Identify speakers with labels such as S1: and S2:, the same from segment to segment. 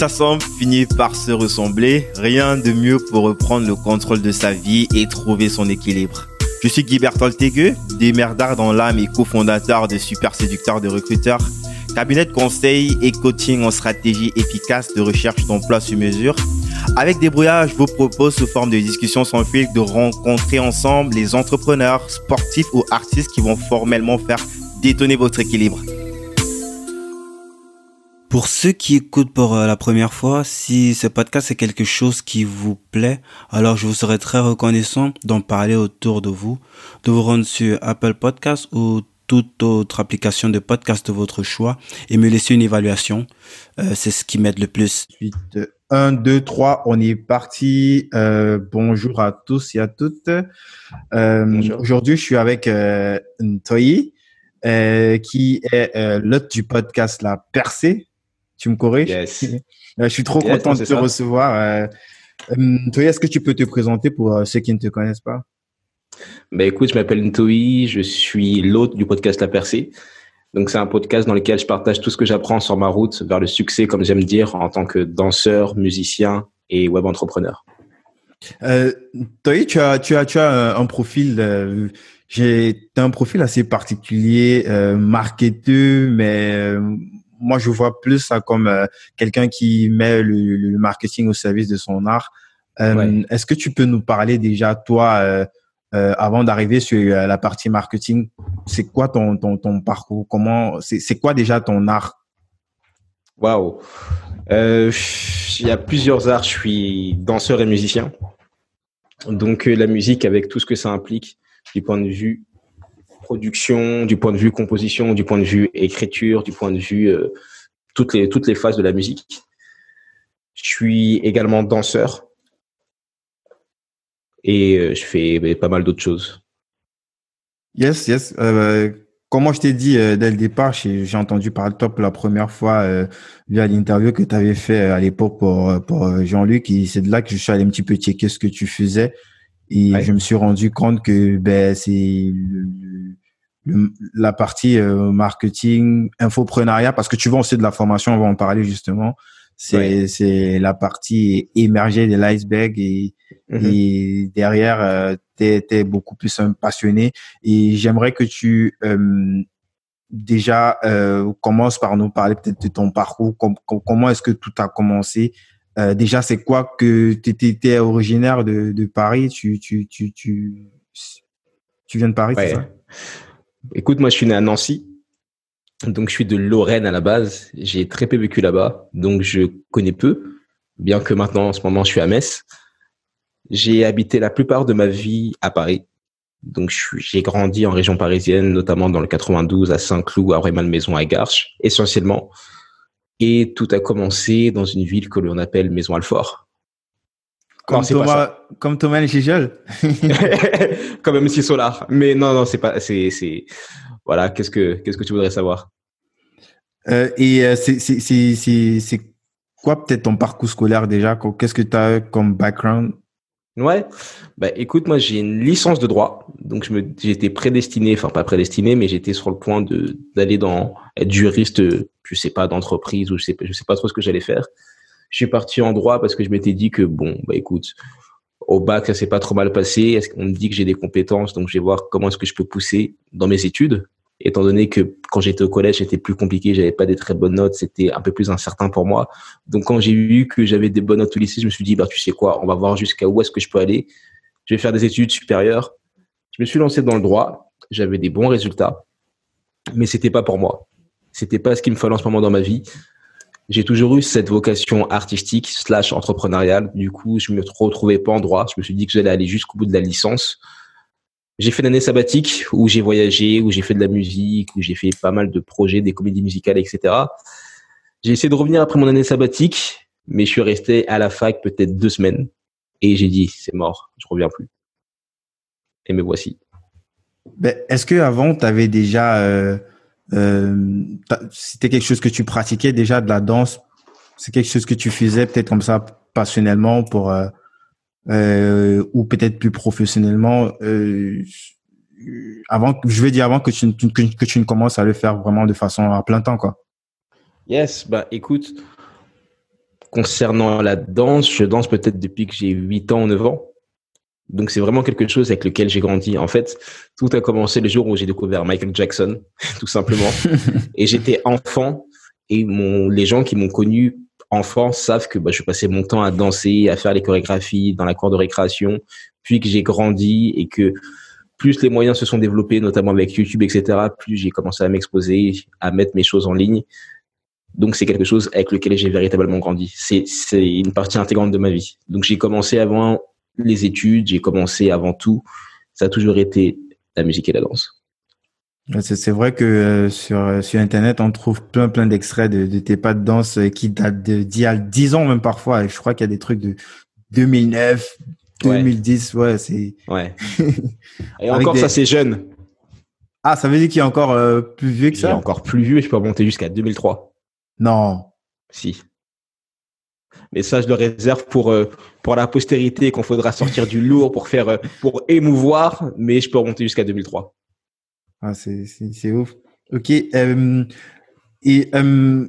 S1: s'assemble finit par se ressembler. Rien de mieux pour reprendre le contrôle de sa vie et trouver son équilibre. Je suis Guy Berthold démerdard dans l'âme et cofondateur de Super Séducteur de Recruteurs, cabinet de conseil et coaching en stratégie efficace de recherche d'emploi sur mesure. Avec Débrouillard, je vous propose sous forme de discussion sans fil de rencontrer ensemble les entrepreneurs, sportifs ou artistes qui vont formellement faire détonner votre équilibre.
S2: Pour ceux qui écoutent pour euh, la première fois, si ce podcast est quelque chose qui vous plaît, alors je vous serais très reconnaissant d'en parler autour de vous, de vous rendre sur Apple Podcast ou toute autre application de podcast de votre choix et me laisser une évaluation. Euh, c'est ce qui m'aide le plus.
S1: 1, 2, 3, on est parti. Euh, bonjour à tous et à toutes. Euh, Aujourd'hui, je suis avec euh, Ntoyi, euh, qui est euh, l'hôte du podcast La Percée. Tu me corriges
S3: yes.
S1: Je suis trop content de te ça. recevoir. Ntoyi, est-ce que tu peux te présenter pour ceux qui ne te connaissent pas?
S3: Ben écoute, je m'appelle Ntoyi, je suis l'hôte du podcast La Percée. Donc c'est un podcast dans lequel je partage tout ce que j'apprends sur ma route vers le succès, comme j'aime dire, en tant que danseur, musicien et web entrepreneur.
S1: Euh, Toy, tu as, tu as, tu as un profil, euh, j'ai un profil assez particulier, euh, marketeur, mais euh, moi je vois plus ça comme euh, quelqu'un qui met le, le, marketing au service de son art. Euh, ouais. Est-ce que tu peux nous parler déjà toi euh, avant d'arriver sur la partie marketing, c'est quoi ton, ton, ton parcours? Comment c'est quoi déjà ton art?
S3: Waouh Il y a plusieurs arts. Je suis danseur et musicien. Donc la musique avec tout ce que ça implique du point de vue production, du point de vue composition, du point de vue écriture, du point de vue euh, toutes les toutes les phases de la musique. Je suis également danseur et euh, je fais pas mal d'autres choses.
S1: Yes, yes. Euh, comme moi je t'ai dit euh, dès le départ, j'ai entendu parler de toi pour la première fois euh, via l'interview que tu avais fait à l'époque pour, pour Jean-Luc. Et c'est de là que je suis allé un petit peu checker ce que tu faisais. Et ouais. je me suis rendu compte que ben, c'est la partie euh, marketing, infoprenariat, parce que tu on sait de la formation, on va en parler justement. C'est c'est la partie émergée de l'iceberg et, mm -hmm. et derrière, euh, tu es, beaucoup plus un passionné. Et j'aimerais que tu euh, déjà euh, commences par nous parler peut-être de ton parcours. Com com comment est-ce que tout a commencé? Euh, Déjà, c'est quoi que tu étais originaire de, de Paris? Tu, tu, tu, tu, tu viens de Paris,
S3: ouais. c'est ça? Écoute, moi, je suis né à Nancy. Donc, je suis de Lorraine à la base. J'ai très peu vécu là-bas, donc je connais peu, bien que maintenant, en ce moment, je suis à Metz. J'ai habité la plupart de ma vie à Paris. Donc, j'ai grandi en région parisienne, notamment dans le 92, à Saint-Cloud, à Rueil-Malmaison, à Garches, essentiellement. Et tout a commencé dans une ville que l'on appelle Maison-Alfort.
S1: Comme, Thomas, comme Thomas Gigel
S3: Comme MC Solar. Mais non, non, c'est pas, c'est, c'est, voilà, qu'est-ce que, qu'est-ce que tu voudrais savoir?
S1: Euh, et euh, c'est, c'est, c'est, c'est quoi peut-être ton parcours scolaire déjà? Qu'est-ce que tu as comme background?
S3: Ouais, bah écoute, moi j'ai une licence de droit, donc je me, j'étais prédestiné, enfin pas prédestiné, mais j'étais sur le point de d'aller dans être juriste, je sais pas d'entreprise ou je sais, je sais pas trop ce que j'allais faire. Je suis parti en droit parce que je m'étais dit que bon, bah écoute, au bac ça s'est pas trop mal passé. Est-ce qu'on me dit que j'ai des compétences, donc je vais voir comment est-ce que je peux pousser dans mes études. Étant donné que quand j'étais au collège, c'était plus compliqué, j'avais pas des très bonnes notes, c'était un peu plus incertain pour moi. Donc quand j'ai vu que j'avais des bonnes notes au lycée, je me suis dit bah tu sais quoi, on va voir jusqu'à où est-ce que je peux aller. Je vais faire des études supérieures. Je me suis lancé dans le droit, j'avais des bons résultats, mais c'était pas pour moi. C'était pas ce qu'il me fallait en ce moment dans ma vie j'ai toujours eu cette vocation artistique slash entrepreneuriale. Du coup, je me retrouvais pas en droit. Je me suis dit que j'allais aller jusqu'au bout de la licence. J'ai fait l'année sabbatique où j'ai voyagé, où j'ai fait de la musique, où j'ai fait pas mal de projets, des comédies musicales, etc. J'ai essayé de revenir après mon année sabbatique, mais je suis resté à la fac peut-être deux semaines et j'ai dit c'est mort, je reviens plus. Et me voici.
S1: Ben, Est-ce que avant tu avais déjà euh euh, c'était quelque chose que tu pratiquais déjà de la danse? C'est quelque chose que tu faisais peut-être comme ça passionnellement pour euh, euh, ou peut-être plus professionnellement euh, avant je veux dire avant que tu, que, que tu ne commences à le faire vraiment de façon à plein temps quoi
S3: yes bah écoute concernant la danse, je danse peut-être depuis que j'ai 8 ans, 9 ans. Donc c'est vraiment quelque chose avec lequel j'ai grandi. En fait, tout a commencé le jour où j'ai découvert Michael Jackson, tout simplement. et j'étais enfant et mon, les gens qui m'ont connu enfant savent que bah, je passais mon temps à danser, à faire les chorégraphies dans la cour de récréation, puis que j'ai grandi et que plus les moyens se sont développés, notamment avec YouTube, etc., plus j'ai commencé à m'exposer, à mettre mes choses en ligne. Donc c'est quelque chose avec lequel j'ai véritablement grandi. C'est une partie intégrante de ma vie. Donc j'ai commencé avant les études, j'ai commencé avant tout. Ça a toujours été la musique et la danse.
S1: C'est vrai que euh, sur euh, sur internet on trouve plein plein d'extraits de, de, tes pas de danse euh, qui datent d'il y a 10 ans même parfois. je crois qu'il y a des trucs de 2009, 2010, ouais, c'est.
S3: Ouais. Et encore ça c'est jeune.
S1: Ah, ça veut dire qu'il est encore plus vieux que ça?
S3: Il est encore plus vieux. Je peux remonter jusqu'à 2003.
S1: Non.
S3: Si. Mais ça, je le réserve pour pour la postérité, qu'on faudra sortir du lourd pour faire pour émouvoir. Mais je peux remonter jusqu'à 2003.
S1: Ah, c'est, c'est, ouf. Ok. Euh, et euh,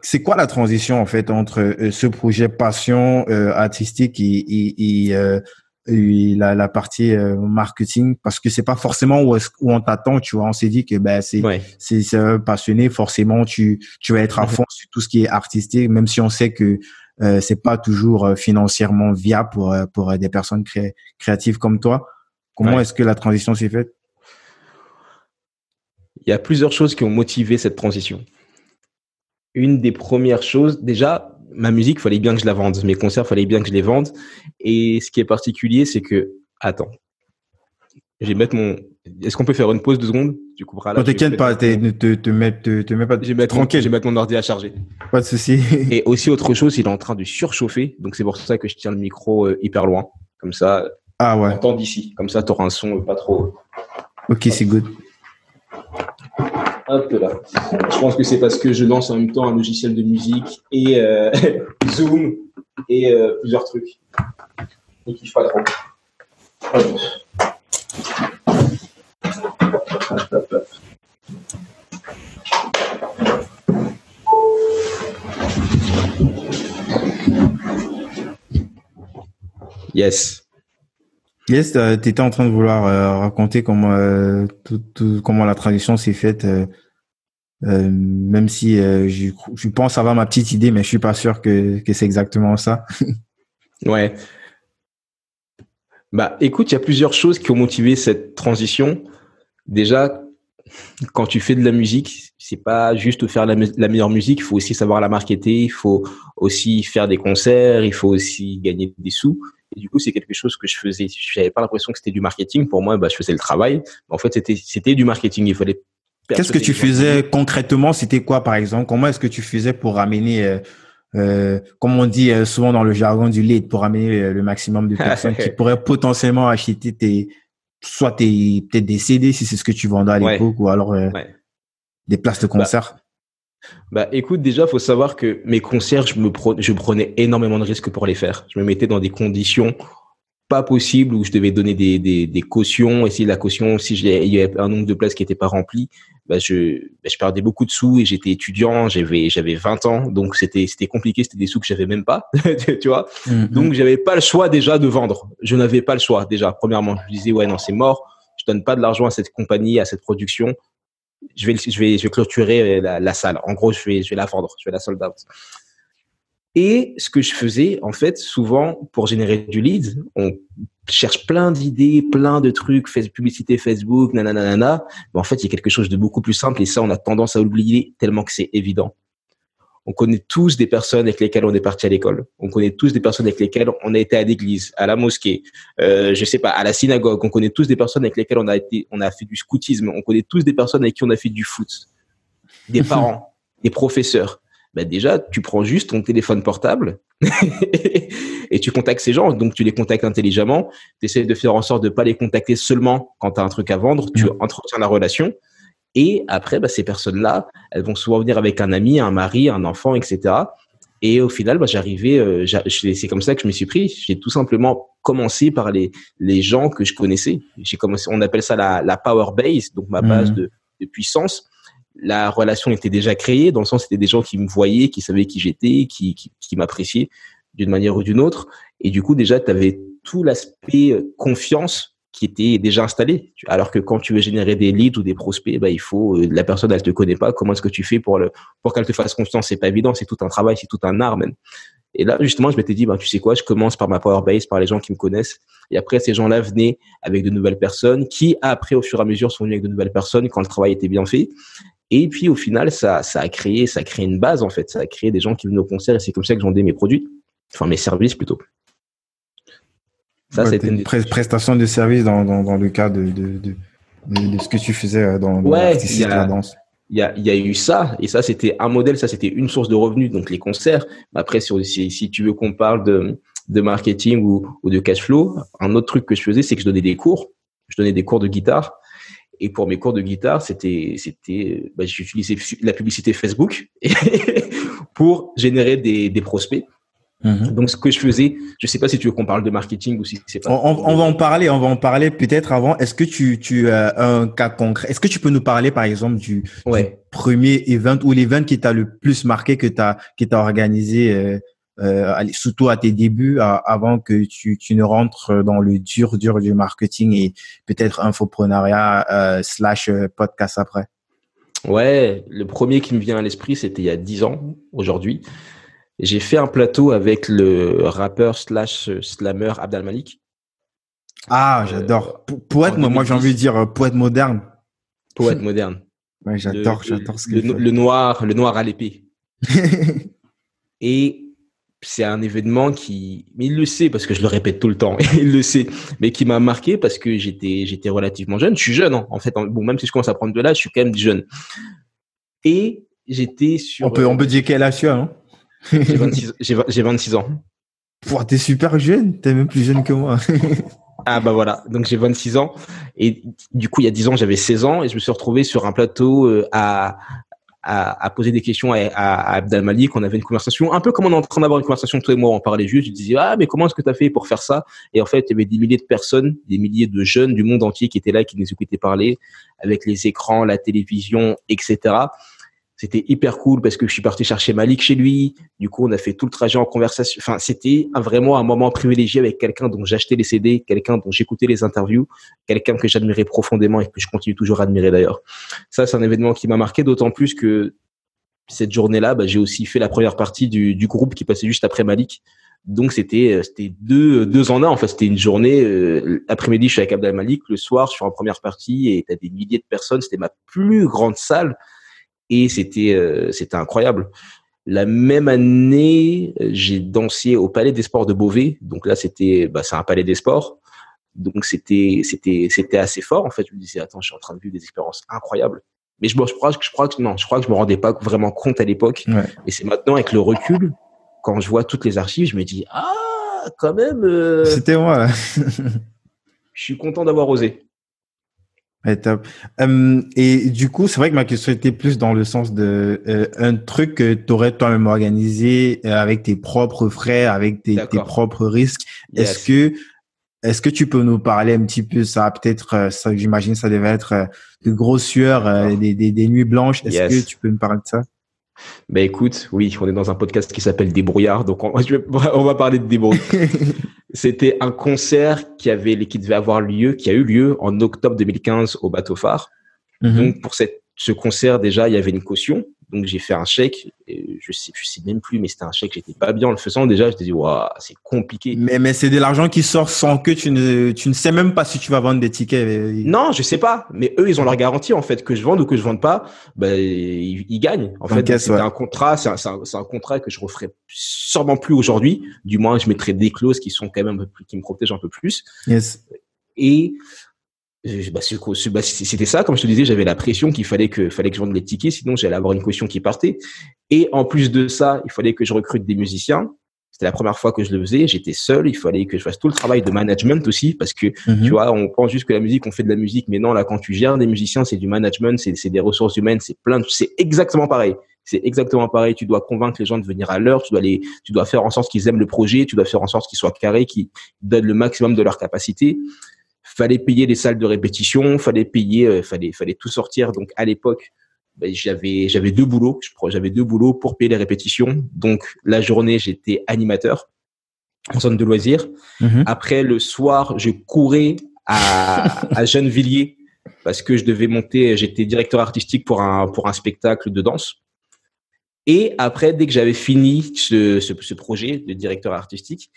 S1: c'est quoi la transition en fait entre euh, ce projet passion euh, artistique et, et, et, euh, et la, la, partie marketing? Parce que c'est pas forcément où, où on t'attend. Tu vois, on s'est dit que ben c'est c'est, c'est passionné. Forcément, tu tu vas être à fond sur tout ce qui est artistique, même si on sait que euh, c'est pas toujours financièrement viable pour pour des personnes cré, créatives comme toi. Comment est-ce que la transition s'est faite?
S3: Il y a plusieurs choses qui ont motivé cette transition. Une des premières choses, déjà, ma musique, fallait bien que je la vende. Mes concerts, fallait bien que je les vende. Et ce qui est particulier, c'est que, attends, je vais mettre mon. Est-ce qu'on peut faire une pause de secondes?
S1: Tu couperas là. t'inquiète pas, te, te, te, mets, te, te mets pas.
S3: Je vais mettre tranquille. Je vais mettre mon ordi à charger.
S1: Pas de souci.
S3: Et aussi autre chose, il est en train de surchauffer. Donc c'est pour ça que je tiens le micro euh, hyper loin. Comme ça.
S1: Ah ouais.
S3: D'ici. Comme ça, tu auras un son pas trop.
S1: Ok, c'est good.
S3: Hop là. Je pense que c'est parce que je lance en même temps un logiciel de musique et euh, Zoom et euh, plusieurs trucs. Ne kiffe pas trop. Yes.
S1: Yes, tu étais en train de vouloir euh, raconter comment euh, tout, comment la transition s'est faite, euh, même si je, je, pense avoir ma petite idée, mais je suis pas sûr que, que c'est exactement ça.
S3: ouais. Bah, écoute, il y a plusieurs choses qui ont motivé cette transition. Déjà, quand tu fais de la musique, c'est pas juste faire la, la meilleure musique, il faut aussi savoir la marketer, il faut aussi faire des concerts, il faut aussi gagner des sous. Et du coup, c'est quelque chose que je faisais. Je n'avais pas l'impression que c'était du marketing. Pour moi, bah, je faisais le travail. En fait, c'était, c'était du marketing. Il fallait.
S1: Qu'est-ce que tu faisais concrètement? C'était quoi, par exemple? Comment est-ce que tu faisais pour ramener, euh, euh, comme on dit euh, souvent dans le jargon du lead, pour ramener euh, le maximum de personnes qui pourraient potentiellement acheter tes, soit tes, peut-être des CD si c'est ce que tu vendais à l'époque, ou alors des places de bah, concert.
S3: bah écoute, déjà, faut savoir que mes concerts, je me je prenais énormément de risques pour les faire. Je me mettais dans des conditions pas possibles où je devais donner des, des, des cautions. Et si la caution, si il y avait un nombre de places qui n'était pas rempli, bah je, bah, je perdais beaucoup de sous et j'étais étudiant, j'avais, j'avais 20 ans. Donc c'était, c'était compliqué. C'était des sous que j'avais même pas, tu vois. Mm-hmm. Donc j'avais pas le choix déjà de vendre. Je n'avais pas le choix déjà. Premièrement, je disais, ouais, non, c'est mort. Je donne pas de l'argent à cette compagnie, à cette production je vais, je vais, je vais clôturer la, la, salle. En gros, je vais, je vais la vendre, je vais la sold out. Et ce que je faisais, en fait, souvent, pour générer du lead, on cherche plein d'idées, plein de trucs, fait publicité Facebook, nanana, mais en fait, il y a quelque chose de beaucoup plus simple et ça, on a tendance à oublier tellement que c'est évident. On connaît tous des personnes avec lesquelles on est parti à l'école. On connaît tous des personnes avec lesquelles on a été à l'église, à la mosquée, euh, je sais pas, à la synagogue. On connaît tous des personnes avec lesquelles on a été, on a fait du scoutisme. On connaît tous des personnes avec qui on a fait du foot. Des parents, des professeurs. Ben déjà, tu prends juste ton téléphone portable et tu contactes ces gens. Donc, tu les contactes intelligemment. Tu essaies de faire en sorte de pas les contacter seulement quand tu as un truc à vendre. Tu mmh. entretiens la relation. Et après, bah, ces personnes-là, elles vont souvent venir avec un ami, un mari, un enfant, etc. Et au final, bah, j'arrivais, euh, c'est comme ça que je me suis pris. J'ai tout simplement commencé par les, les gens que je connaissais. J'ai commencé, on appelle ça la, la power base, donc ma base mmh. de, de, puissance. La relation était déjà créée, dans le sens c'était des gens qui me voyaient, qui savaient qui j'étais, qui, m'appréciaient d'une manière ou d'une autre. Et du coup, déjà, tu avais tout l'aspect euh, confiance qui était déjà installé. Alors que quand tu veux générer des leads ou des prospects, bah, il faut euh, la personne elle te connaît pas. Comment est-ce que tu fais pour pour qu'elle te fasse confiance? C'est pas évident. C'est tout un travail, c'est tout un art même. Et là justement, je m'étais dit, bah, tu sais quoi, je commence par ma power base, par les gens qui me connaissent. Et après, ces gens-là venaient avec de nouvelles personnes, qui après, au fur et à mesure, sont venus avec de nouvelles personnes quand le travail était bien fait. Et puis au final, ça, ça a créé, ça a créé une base en fait. Ça a créé des gens qui venaient au concert et c'est comme ça que j'en ai mes produits, enfin mes services plutôt.
S1: Ça, c'était une prestation de service dans, dans, dans le cas de, de, de, de, ce que tu faisais euh, dans,
S3: ouais, dans la danse. Il y a, y a eu ça, et ça, c'était un modèle, ça, c'était une source de revenus, donc les concerts. Après, si, si, tu veux qu'on parle de, de marketing ou, ou de cash flow, un autre truc que je faisais, c'est que je donnais des cours. Je donnais des cours de guitare. Et pour mes cours de guitare, c'était, c'était, bah, j'utilisais la publicité Facebook pour générer des, des prospects. Mhm. Donc, ce que je faisais, je sais pas si tu veux qu'on parle de marketing ou si c'est pas.
S1: On, on, va en parler, on va en parler peut-être avant. Est-ce que tu, tu as un cas concret? Est-ce que tu peux nous parler, par exemple, du, premier event ou l'event qui t'a le plus marqué que t'as, qui t'a organisé, euh, euh, surtout à tes débuts, avant que tu, tu ne rentres dans le dur, dur du marketing et peut-être infoprenariat euh, slash euh, podcast après.
S3: Ouais, le premier qui me vient à l'esprit, c'était il y a dix ans aujourd'hui. J'ai fait un plateau avec le rappeur slash slammer Abdal Malik.
S1: Ah, j'adore. Euh, poète, moi, moi j'ai envie de dire euh, poète moderne.
S3: Poète moderne.
S1: Ouais, j'adore, j'adore ce que
S3: le, le noir, le noir à l'épée. Et c'est un événement qui, mais il le sait parce que je le répète tout le temps, il le sait, mais qui m'a marqué parce que j'étais, j'étais relativement jeune. Je suis jeune, hein. en fait. Bon, même si je commence à prendre de l'âge, je suis quand même jeune. Et j'étais sur.
S1: On peut, on peut dire quel âge tu as, non
S3: j'ai 26, j'ai 26 ans.
S1: Pouah, t'es super jeune, t'es même plus jeune que moi.
S3: ah bah voilà, donc j'ai 26 ans et du coup il y a 10 ans j'avais 16 ans et je me suis retrouvé sur un plateau euh, à, à, poser des questions à, à, Abdel Malik. On avait une conversation, un peu comme on est en train d'avoir une conversation toi et moi, on parlait juste. Je disais ah mais comment est-ce que tu as fait pour faire ça? Et en fait il y avait des milliers de personnes, des milliers de jeunes du monde entier qui étaient là, qui nous écoutaient parler avec les écrans, la télévision, etc. C'était hyper cool parce que je suis parti chercher Malik chez lui. Du coup, on a fait tout le trajet en conversation. Enfin, c'était vraiment un moment privilégié avec quelqu'un dont j'achetais les CD, quelqu'un dont j'écoutais les interviews, quelqu'un que j'admirais profondément et que je continue toujours à admirer d'ailleurs. Ça, c'est un événement qui m'a marqué d'autant plus que cette journée-là, bah, j'ai aussi fait la première partie du, du, groupe qui passait juste après Malik. Donc c'était euh, c'était deux deux en un en fait c'était une journée euh, après-midi je suis avec Abdel Malik le soir je suis en première partie et t'as des milliers de personnes c'était ma plus grande salle et c'était euh, c'était incroyable. La même année, j'ai dansé au Palais des Sports de Beauvais. Donc là, c'était bah, c'est un palais des sports. Donc c'était c'était c'était assez fort en fait. Je me disais attends, je suis en train de vivre des expériences incroyables. Mais je, je crois que je crois que non, je crois que je me rendais pas vraiment compte à l'époque. Ouais. Mais c'est maintenant avec le recul, quand je vois toutes les archives, je me dis ah quand même. Euh,
S1: c'était moi.
S3: Je suis content d'avoir osé.
S1: Euh, et du coup, c'est vrai que ma question était plus dans le sens de euh, un truc que tu aurais toi-même organisé euh, avec tes propres frais, avec tes, tes propres risques. Est-ce que est-ce que tu peux nous parler un petit peu ça? Peut-être, ça, j'imagine, ça devait être de grosses sueurs, des, des, des, nuits blanches. Est-ce que tu peux me parler de ça?
S3: Ben écoute, oui, on est dans un podcast qui s'appelle Débrouillard, donc on, on va parler de débrouillard. C'était un concert qui avait, qui devait avoir lieu, qui a eu lieu en octobre 2015 au Bateau Phare. Mhm. Donc pour cette, ce concert déjà, il y avait une caution. Donc j'ai fait un chèque. Et je sais, je sais même plus, mais c'était un chèque. J'étais pas bien en le faisant déjà. Je me dit waouh, c'est compliqué.
S1: Mais mais c'est de l'argent qui sort sans que tu ne tu ne sais même pas si tu vas vendre des tickets.
S3: Non, je sais pas. Mais eux, ils ont leur garantie en fait que je vende ou que je vende pas, ben ils, ils gagnent. En fait, c'est un contrat. C'est un, un, un, contrat que je referai sûrement plus aujourd'hui. Du moins, je mettrai des clauses qui sont quand même un peu plus, qui me protègent un peu plus.
S1: Yes.
S3: Et bah, bah c'était ça, comme je te disais, j'avais la pression qu'il fallait que, fallait que je vende les tickets, sinon j'allais avoir une caution qui partait. Et en plus de ça, il fallait que je recrute des musiciens. C'était la première fois que je le faisais. J'étais seul. Il fallait que je fasse tout le travail de management aussi, parce que mhm. tu vois, on pense juste que la musique, on fait de la musique, mais non, là, quand tu gères des musiciens, c'est du management, c'est des ressources humaines, c'est plein. C'est exactement pareil. C'est exactement pareil. Tu dois convaincre les gens de venir à l'heure. Tu dois les, tu dois faire en sorte qu'ils aiment le projet. Tu dois faire en sorte qu'ils soient carrés, qu'ils donnent le maximum de leur capacité fallait payer les salles de répétition, fallait payer, euh, fallait, fallait tout sortir. Donc à l'époque, ben, j'avais j'avais deux boulots. J'avais deux boulots pour payer les répétitions. Donc la journée, j'étais animateur en zone de loisirs. Mhm. Après le soir, je courais à, à Gennevilliers parce que je devais monter. J'étais directeur artistique pour un pour un spectacle de danse. Et après, dès que j'avais fini ce, ce, ce, projet de directeur artistique,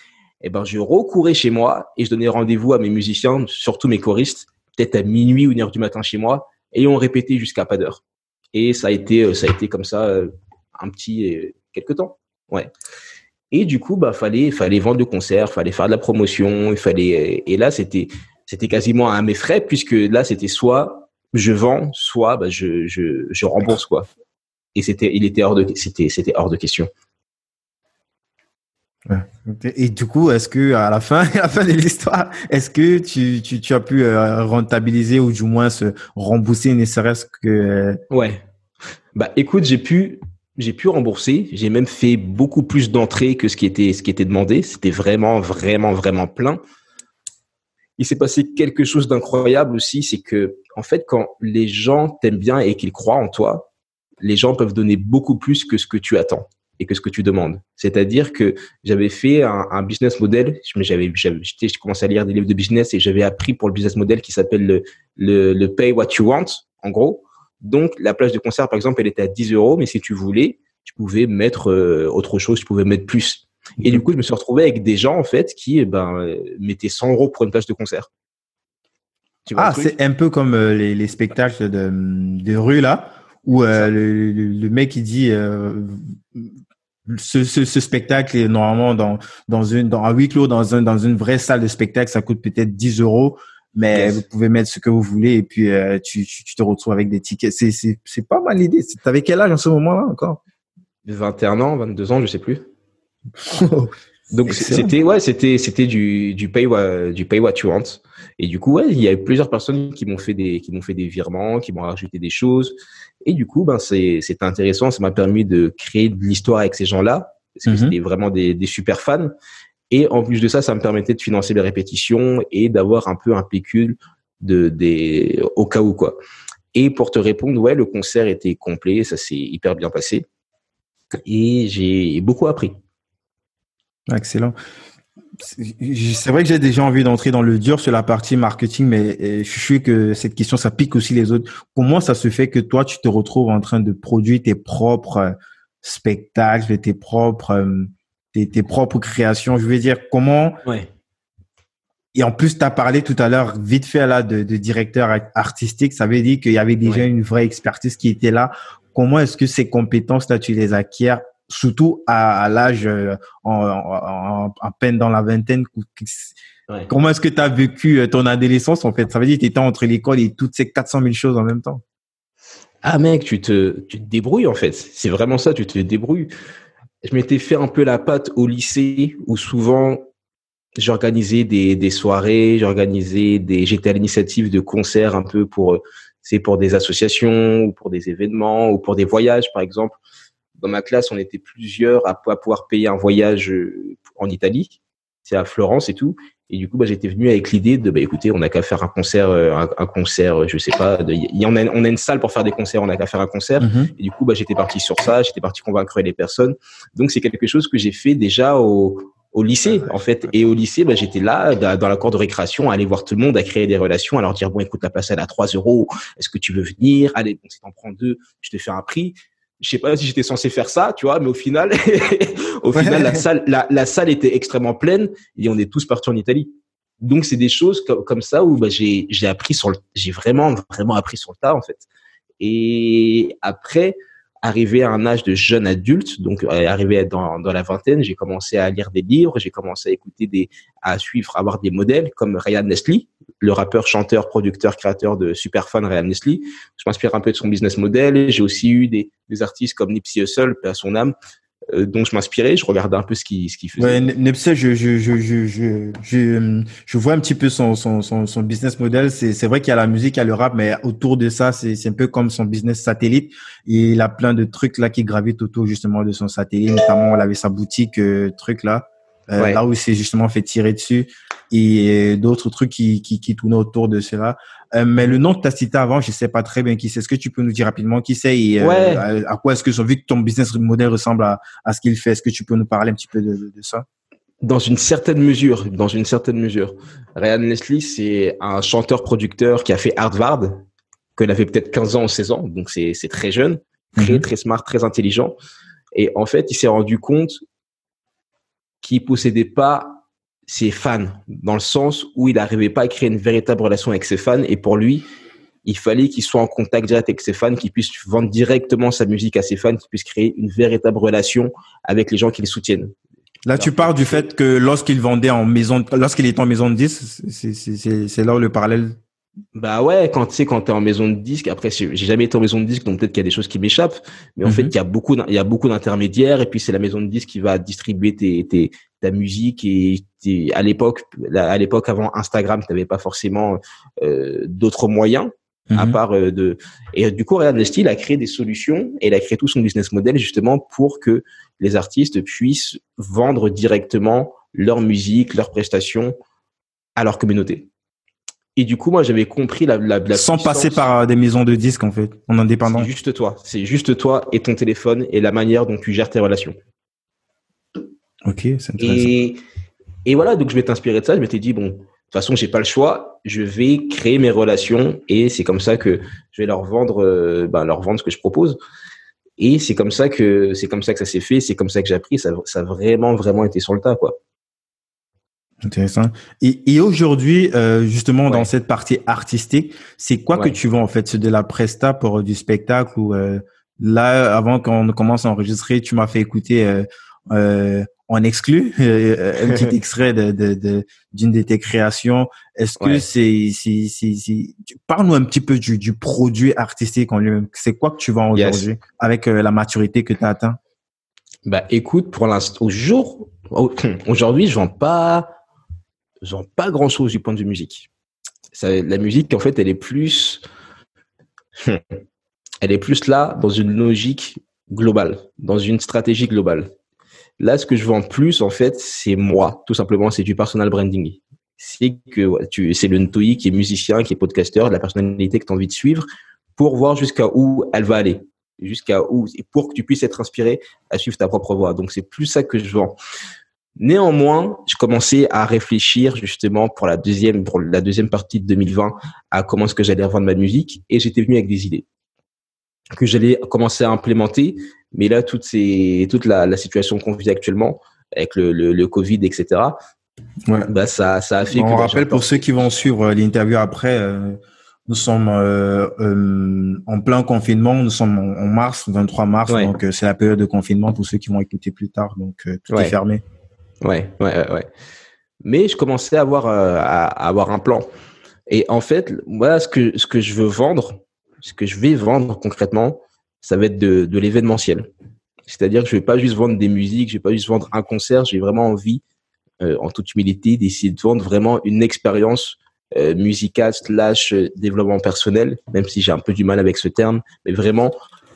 S3: eh ben, je recourais chez moi et je donnais rendez-vous à mes musiciens, surtout mes choristes, peut-être à minuit ou une heure du matin chez moi, et on répétait jusqu'à pas d'heure. Et ça a été, euh, ça a été comme ça euh, un petit euh, quelque temps. Ouais. Et du coup, bah, fallait, fallait vendre le concert, fallait faire de la promotion, il fallait, et là, c'était, c'était quasiment à mes frais puisque là, c'était soit je vends, soit bah, je, je, je rembourse quoi et c'était, il était hors de, c'était, c'était hors de question.
S1: Et du coup, est-ce que la fin, de l'histoire, est-ce que tu, as pu euh, rentabiliser ou du moins se rembourser, ne serait-ce que euh,
S3: Ouais. Bah, écoute, j'ai pu, j'ai pu rembourser. J'ai même fait beaucoup plus d'entrées que ce qui était, ce qui était demandé. C'était vraiment, vraiment, vraiment plein. Il s'est passé quelque chose d'incroyable aussi, c'est que en fait, quand les gens t'aiment bien et qu'ils croient en toi, les gens peuvent donner beaucoup plus que ce que tu attends et que ce que tu demandes. C'est-à-dire que j'avais fait un, business model, j'avais, j'ai commencé à lire des livres de business et j'avais appris pour le business model qui s'appelle le, le, pay what you want, en gros. Donc, la place de concert, par exemple, elle était à 10 euros, mais si tu voulais, tu pouvais mettre euh, autre chose, tu pouvais mettre plus. Et du coup, je me suis retrouvé avec des gens, en fait, qui eh ben, mettaient 100 euros pour une place de concert.
S1: ah, c'est un peu comme euh, les, les spectacles de, de rue, là où euh, le, le, mec il dit euh, ce, ce, ce, spectacle est normalement dans dans une dans un huis clos dans un dans une vraie salle de spectacle ça coûte peut-être 10 euros mais vous pouvez mettre ce que vous voulez et puis euh, tu, tu, te retrouves avec des tickets. C'est c'est c'est pas mal l'idée. T'avais quel âge en ce moment-là encore?
S3: 21 ans 22 ans je sais plus donc c'était ouais c'était c'était du du pay du pay what you want et du coup ouais il y a plusieurs personnes qui m'ont fait des qui m'ont fait des virements qui m'ont rajouté des choses et du coup, ben, c'est, intéressant. Ça m'a permis de créer de l'histoire avec ces gens-là, parce que mhm. c'était vraiment des, des super fans. Et en plus de ça, ça me permettait de financer les répétitions et d'avoir un peu un pécule de, des, au cas où, quoi. Et pour te répondre, ouais, le concert était complet, ça s'est hyper bien passé. Et j'ai beaucoup appris.
S1: Excellent c'est vrai que j'ai déjà envie d'entrer dans le dur sur la partie marketing, mais je suis sûr que cette question, ça pique aussi les autres. Comment ça se fait que toi, tu te retrouves en train de produire tes propres euh, spectacles, tes propres, euh, tes, tes propres créations? Je veux dire, comment...
S3: Ouais.
S1: Et en plus, tu as parlé tout à l'heure, vite fait là, de, de directeur artistique. Ça veut dire qu'il y avait déjà une vraie expertise qui était là. Comment est-ce que ces compétences-là, tu les acquiers surtout à, l'âge euh, en, peine dans la vingtaine. Comment est-ce que tu as vécu euh, ton adolescence en fait? Ça veut dire que tu étais entre l'école et toutes ces 400 000 choses en même temps.
S3: Ah mec, tu te, tu te débrouilles en fait. C'est vraiment ça, tu te débrouilles. Je m'étais fait un peu la patte au lycée où souvent j'organisais des, des soirées, j'organisais des, j'étais à l'initiative de concerts un peu pour, c'est pour des associations ou pour des événements ou pour des voyages par exemple dans ma classe, on était plusieurs à, pouvoir payer un voyage euh, en Italie. C'est à Florence et tout. Et du coup, bah, j'étais venu avec l'idée de, bah, écoutez, on n'a qu'à faire un concert, euh, un, concert, je sais pas, y, on, a, on a une salle pour faire des concerts, on n'a qu'à faire un concert. Mm-hmm. Et du coup, bah, j'étais parti sur ça, j'étais parti convaincre les personnes. Donc, c'est quelque chose que j'ai fait déjà au, au lycée, en fait. Et au lycée, bah, j'étais là, dans la cour de récréation, à aller voir tout le monde, à créer des relations, à leur dire, bon, écoute, la place, elle a 3 euros. Est-ce que tu veux venir? Allez, bon, si t'en prends deux, je te fais un prix je sais pas si j'étais censé faire ça, tu vois, mais au final, au final, la salle, la, la, salle était extrêmement pleine et on est tous partis en Italie. Donc c'est des choses comme, comme ça où bah, j'ai j'ai appris sur le, j'ai vraiment vraiment appris sur le tas en fait. Et après, arrivé à un âge de jeune adulte, donc euh, arrivé dans, dans la vingtaine, j'ai commencé à lire des livres, j'ai commencé à écouter des, à suivre, à avoir des modèles comme Ryan Nestle, le rappeur, chanteur, producteur, créateur de Superfan Ryan Nestle. Je m'inspire un peu de son business model. J'ai aussi eu des, des artistes comme Nipsey Hussle, à son âme, dont je m'inspirais, je regardais un peu ce qu'il ce qu'il faisait.
S1: Ouais, je, je, je, je, je, je, je vois un petit peu son, son, son, son business model. C'est, c'est vrai qu'il y a la musique, il y a le rap, mais autour de ça, c'est, c'est un peu comme son business satellite. Et il a plein de trucs là qui gravitent autour justement de son satellite. Notamment, il avait sa boutique, euh, truc là. là où c'est justement fait tirer dessus et d'autres trucs qui, qui, qui tournent autour de cela. Mais le nom que tu as cité avant, je sais pas très bien qui c'est. Est-ce que tu peux nous dire rapidement qui c'est et à, quoi est-ce que, vu que ton business model ressemble à, à ce qu'il fait, est-ce que tu peux nous parler un petit peu de, de ça?
S3: Dans une certaine mesure, dans une certaine mesure. Ryan Leslie, c'est un chanteur-producteur qui a fait Harvard, qu'il avait peut-être 15 ans ou 16 ans, donc c'est très jeune, très, mhm. très smart, très intelligent. Et en fait, il s'est rendu compte qu'il possédait pas ses fans, dans le sens où il n'arrivait pas à créer une véritable relation avec ses fans. Et pour lui, il fallait qu'il soit en contact direct avec ses fans, qu'il puisse vendre directement sa musique à ses fans, qu'il puisse créer une véritable relation avec les gens qui le soutiennent.
S1: Là, tu parles du fait que lorsqu'il vendait en maison, lorsqu'il était en maison de disque, c'est là le parallèle.
S3: Bah ouais, quand tu sais, quand t'es en maison de disque, après, j'ai jamais été en maison de disque, donc peut-être qu'il y a des choses qui m'échappent, mais en fait, mhm. il y a beaucoup, il y a beaucoup d'intermédiaires, et puis c'est la maison de disque qui va distribuer tes, tes, ta musique, et à l'époque, à l'époque avant Instagram, tu n'avais pas forcément euh, d'autres moyens à mhm. part euh, de et du coup Ryan Leslie a créé des solutions et il a créé tout son business model justement pour que les artistes puissent vendre directement leur musique, leurs prestations à leur communauté. Et du coup, moi, j'avais compris la, la, la
S1: sans passer par euh, des maisons de disques en fait, en indépendant.
S3: C'est juste toi, c'est juste toi et ton téléphone et la manière dont tu gères tes relations.
S1: Ok, c'est intéressant.
S3: Et, et voilà, donc je vais t'inspirer de ça. Je m'étais dit bon, de toute façon, j'ai pas le choix. Je vais créer mes relations et c'est comme ça que je vais leur vendre, euh, ben, leur vendre ce que je propose. Et c'est comme ça que c'est comme ça que ça s'est fait. C'est comme ça que j'ai appris. Ça, ça a vraiment vraiment été sur le tas, quoi.
S1: Intéressant. Et, et aujourd'hui, euh, justement, dans cette partie artistique, c'est quoi que tu vends en fait? C'est de la presta pour du spectacle ou euh, là, avant qu'on commence à enregistrer, tu m'as fait écouter euh, euh on exclut euh, un petit extrait de, de, d'une de, tes créations. Est-ce que c'est, c'est, c'est, parle-nous un petit peu du, du produit artistique en lui-même. C'est quoi que tu vends aujourd'hui avec euh, la maturité que tu as atteint?
S3: Bah, écoute, pour l'instant, au jour, aujourd'hui, je vends pas, je vends pas grand chose du point de vue musique. Ça, la musique, en fait, elle est plus, elle est plus là dans une logique globale, dans une stratégie globale. Là, ce que je vends plus, en fait, c'est moi. Tout simplement, c'est du personal branding. C'est que tu, c'est le Ntoi qui est musicien, qui est podcasteur, la personnalité que tu as envie de suivre pour voir jusqu'à où elle va aller. Jusqu'à où, et pour que tu puisses être inspiré à suivre ta propre voie. Donc, c'est plus ça que je vends. Néanmoins, je commençais à réfléchir justement pour la deuxième, pour la deuxième partie de 2020 à comment est-ce que j'allais revendre ma musique et j'étais venu avec des idées que j'allais commencer à implémenter. Mais là, toute, ces, toute la, la situation qu'on vit actuellement, avec le, le, le Covid, etc., ouais. bah, ça, ça a fait
S1: On rappelle pour ceux qui vont suivre euh, l'interview après, euh, nous sommes euh, euh, en plein confinement, nous sommes en, mars, 23 mars, donc c'est la période de confinement pour ceux qui vont écouter plus tard, donc tout est fermé.
S3: Ouais, ouais, ouais. Mais je commençais à avoir, à, à avoir un plan. Et en fait, voilà ce que, ce que je veux vendre, ce que je vais vendre concrètement, ça va être de, de l'événementiel. C'est-à-dire que je vais pas juste vendre des musiques, je vais pas juste vendre un concert, j'ai vraiment envie, euh, en toute humilité, d'essayer de vendre vraiment une expérience euh, musicale slash euh, développement personnel, même si j'ai un peu du mal avec ce terme, mais vraiment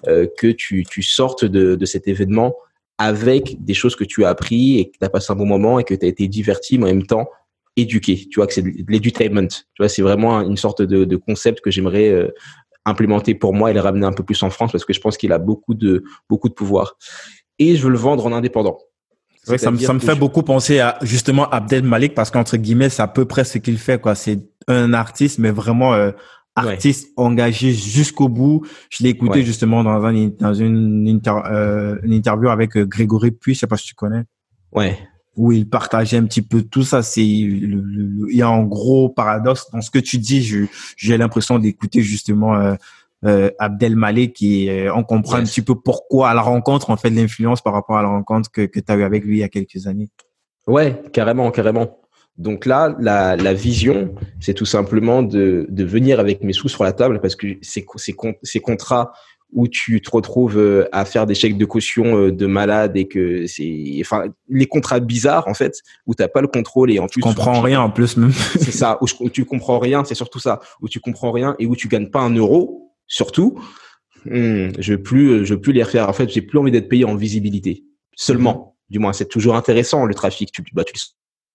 S3: euh, que tu, tu sortes de, de cet événement avec des choses que tu as appris et que tu as passé un bon moment et que tu as été diverti, mais en même temps éduqué. Tu vois que c'est de l'edutainment. Tu vois, c'est vraiment une sorte de, de concept que j'aimerais euh, implémenter pour moi et le ramener un peu plus en France parce que je pense qu'il a beaucoup de, beaucoup de pouvoir. Et je veux le vendre en indépendant.
S1: Ça, me, ça me fait beaucoup penser à justement Abdel Malik parce qu'entre guillemets, c'est à peu près ce qu'il fait. quoi. C'est un artiste, mais vraiment euh, artiste engagé jusqu'au bout. Je l'ai écouté justement dans, un, dans une, euh, une interview avec euh, Grégory Puy, je sais pas si tu connais.
S3: Ouais
S1: où il partageait un petit peu tout ça. C'est il y a un gros paradoxe dans ce que tu dis. J'ai l'impression d'écouter justement euh, euh, Abdel Malek qui euh, on comprend un petit peu pourquoi à la rencontre en fait l'influence par rapport à la rencontre que, que tu as eu avec lui il y a quelques années.
S3: Ouais, carrément, carrément. Donc là, la, la vision, c'est tout simplement de, de venir avec mes sous sur la table parce que ces, ces, ces contrats où tu te retrouves euh, à faire des chèques de caution euh, de malade et que c'est enfin les contrats bizarres en fait où t'as pas le contrôle et en plus
S1: tu comprends rien en plus même.
S3: C'est ça où, tu comprends rien c'est surtout ça où tu comprends rien et où tu gagnes pas un euro surtout hmm, je veux plus je veux plus les refaire. En fait j'ai plus envie d'être payé en visibilité. Seulement. Du moins, c'est toujours intéressant le trafic. Tu, bah, tu le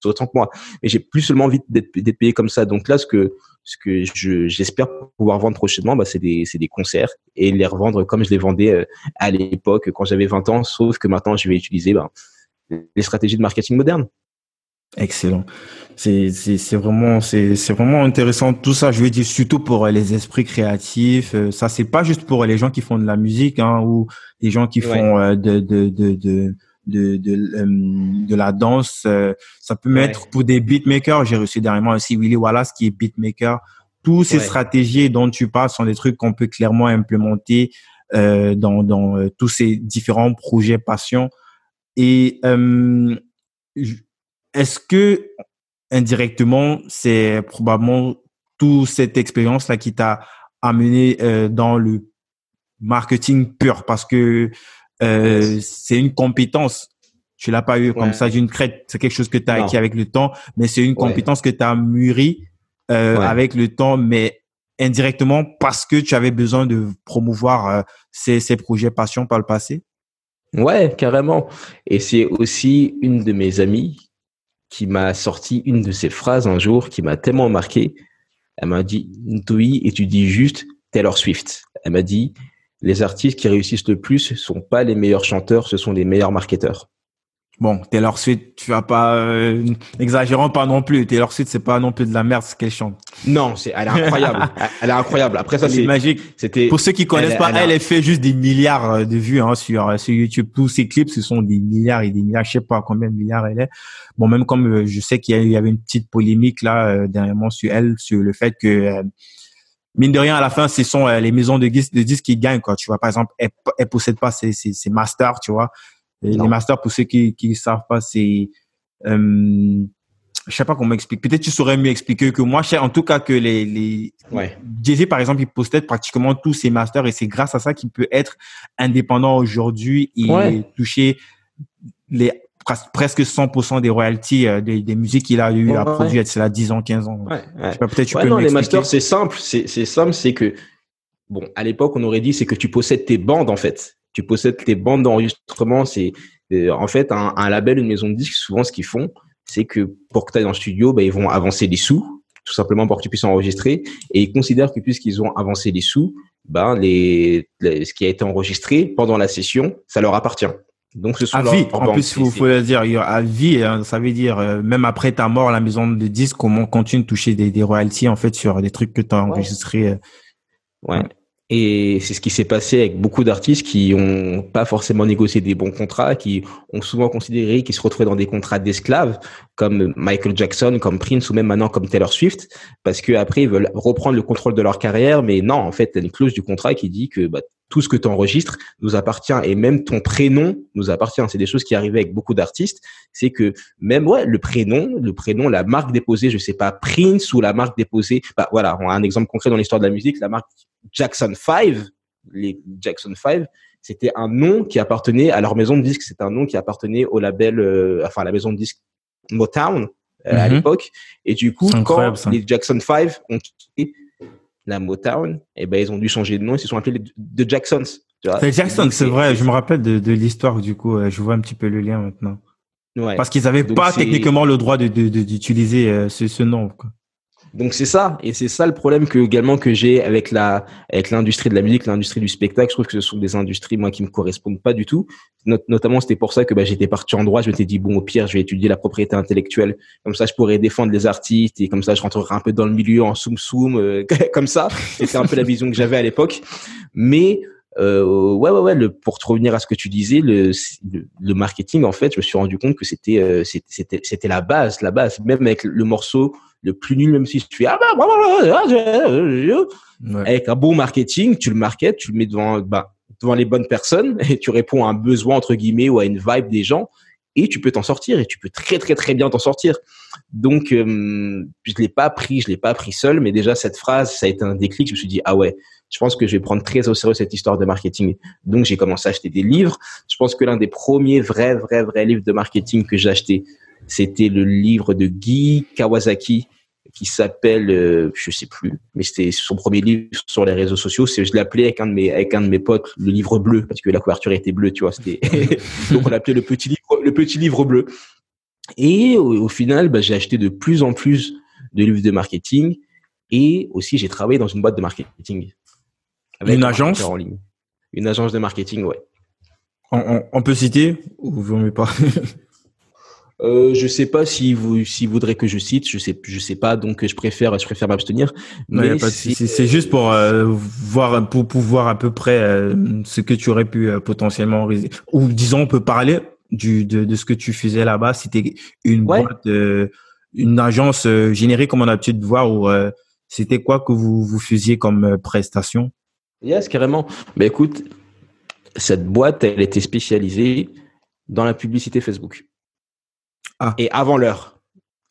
S3: autant que moi. Mais j'ai plus seulement envie d'être payé comme ça. Donc là, ce que ce que je j'espère pouvoir vendre prochainement, bah, c'est des c'est des concerts et les revendre comme je les vendais euh, à l'époque quand j'avais 20 ans. Sauf que maintenant, je vais utiliser bah, les stratégies de marketing moderne.
S1: Excellent. C'est c'est vraiment c'est c'est vraiment intéressant tout ça. Je veux dire surtout pour les esprits créatifs. Euh, ça c'est pas juste pour les gens qui font de la musique hein, ou les gens qui font euh, de de de de de de, euh, de la danse. ça peut mettre pour des beatmakers. J'ai reçu dernièrement aussi Willy Wallace qui est beatmaker. Toutes ces stratégies dont tu parles sont des trucs qu'on peut clairement implémenter euh, dans dans tous ces différents projets passion. Et euh, est-ce que indirectement, c'est probablement toute cette expérience-là qui t'a amené euh, dans le marketing pur? Parce que euh, c'est une compétence. Tu l'as pas eu comme ça d'une crête. C'est quelque chose que tu as acquis avec le temps, mais c'est une compétence que tu as mûri euh, avec le temps, mais indirectement parce que tu avais besoin de promouvoir ces, ces projets passion par le passé?
S3: Ouais, carrément. Et c'est aussi une de mes amies qui m'a sorti une de ses phrases un jour qui m'a tellement marqué. Elle m'a dit, Ntoi, et tu dis juste Taylor Swift. Elle m'a dit, les artistes qui réussissent le plus sont pas les meilleurs chanteurs, ce sont les meilleurs marketeurs.
S1: Bon, Taylor Swift, tu vas pas euh, exagérant pas non plus. Taylor Swift, c'est pas non plus de la merde ce qu'elle chante.
S3: Non, c'est elle est incroyable. elle est incroyable. Après ça, c'est
S1: magique. C'était pour ceux qui connaissent pas, elle, elle, fait juste des milliards euh, de vues hein, sur euh, sur YouTube. Tous ses clips, ce sont des milliards et des milliards. Je sais pas combien de milliards elle est. Bon, même comme euh, je sais qu'il y avait une petite polémique là dernièrement sur elle, sur le fait que mine de rien, à la fin, ce sont les maisons de disques, de disques qui gagnent, quoi. Tu vois, par exemple, elle, elle possède pas ses, ses, ses masters, tu vois. Les masters, pour ceux qui ne savent pas, c'est... Euh, je sais pas comment expliquer. Peut-être tu saurais mieux expliquer que moi. Je sais en tout cas que les, les
S3: ouais.
S1: Jay-Z, par exemple, il possède pratiquement tous ses masters et c'est grâce à ça qu'il peut être indépendant aujourd'hui et toucher les presque 100% des royalties euh, des, des musiques qu'il a eu à produire c'est là 10 ans 15 ans
S3: ouais, peut-être tu peux non, les masters c'est simple c'est simple c'est que bon à l'époque on aurait dit c'est que tu possèdes tes bandes en fait tu possèdes tes bandes d'enregistrement. C'est euh, en fait un, un, label, une maison de disques. Souvent, ce qu'ils font, c'est que pour que tu ailles dans le studio, bah, ils vont avancer les sous, tout simplement pour que tu puisses enregistrer. Et ils considèrent que puisqu'ils ont avancé les sous, ben les, ce qui a été enregistré pendant la session, ça leur appartient.
S1: Donc ce sont à vie. En plus, il faut le dire, à vie, hein, ça veut dire euh, même après ta mort, la maison de disques, comment continue de toucher des, des royalties en fait sur des trucs que tu as enregistrés.
S3: Euh, ouais. Et c'est ce qui s'est passé avec beaucoup d'artistes qui ont pas forcément négocié des bons contrats, qui ont souvent considéré qu'ils se retrouvaient dans des contrats d'esclaves, comme Michael Jackson, comme Prince ou même maintenant comme Taylor Swift, parce que après ils veulent reprendre le contrôle de leur carrière, mais non, en fait, il y a une clause du contrat qui dit que bah, tout ce que tu enregistres nous appartient et même ton prénom nous appartient. C'est des choses qui arrivaient avec beaucoup d'artistes. C'est que même ouais, le prénom, le prénom, la marque déposée, je sais pas, Prince ou la marque déposée. Bah voilà, on a un exemple concret dans l'histoire de la musique. La marque Jackson 5, les Jackson 5, c'était un nom qui appartenait à leur maison de disques. C'est un nom qui appartenait au label, euh, enfin la maison de disques Motown euh, à mhm. l'époque. Et du coup, quand les Jackson 5 ont quitté la Motown, et eh ben ils ont dû changer de nom. Ils se sont appelés les The Jacksons.
S1: C'est Jackson, c'est vrai. Je me rappelle de, de l'histoire. Du coup, je vois un petit peu le lien maintenant. Ouais. Parce qu'ils n'avaient pas techniquement le droit de d'utiliser de, de, euh, ce, ce nom. Quoi.
S3: Donc c'est ça, et c'est ça le problème que également que j'ai avec la avec l'industrie de la musique, l'industrie du spectacle. Je trouve que ce sont des industries moi qui me correspondent pas du tout. notamment c'était pour ça que bah, j'étais parti en droit. Je m'étais dit bon au pire je vais étudier la propriété intellectuelle, comme ça je pourrais défendre les artistes et comme ça je rentrerai un peu dans le milieu en soum soum euh, comme ça. C'était un peu la vision que j'avais à l'époque. Mais euh, ouais, ouais, ouais. Le, pour te revenir à ce que tu disais, le, le, marketing, en fait, je me suis rendu compte que c'était, euh, c'était, c'était la base, la base. Même avec le morceau le plus nul, même si tu fais ah bah, avec un bon marketing, tu le marketes, tu le mets devant, bah, devant les bonnes personnes et tu réponds à un besoin entre guillemets ou à une vibe des gens et tu peux t'en sortir et tu peux très très très bien t'en sortir. Donc euh, je l'ai pas appris, je l'ai pas appris seul, mais déjà cette phrase, ça a été un déclic. Je me suis dit ah ouais, je pense que je vais prendre très au sérieux cette histoire de marketing. Donc j'ai commencé à acheter des livres. Je pense que l'un des premiers vrais vrais vrais livres de marketing que j'ai acheté, c'était le livre de Guy Kawasaki qui s'appelle, euh, je sais plus, mais c'était son premier livre sur les réseaux sociaux. C'est, je l'ai appelé avec un de mes, avec un de mes potes, le livre bleu, parce que la couverture était bleue, tu vois. C'était, donc on l'appelait le petit livre, le petit livre bleu. Et au, final, bah, j'ai acheté de plus en plus de livres de marketing et aussi j'ai travaillé dans une boîte de marketing.
S1: Avec une agence
S3: en ligne. Une agence de marketing, ouais.
S1: On, peut citer ou vous ne pas
S3: euh, je sais pas si vous si voudrez que je cite, je sais je sais pas donc je préfère je préfère m'abstenir.
S1: Mais c'est juste pour euh, voir pour pouvoir à peu près euh, ce que tu aurais pu euh, potentiellement ou disons on peut parler du de, de ce que tu faisais là-bas. C'était une boîte une agence générique comme on a l'habitude de voir ou c'était quoi que vous vous faisiez comme prestation?
S3: Yes carrément. Mais écoute cette boîte elle était spécialisée dans la publicité Facebook. Ah. Et avant l'heure.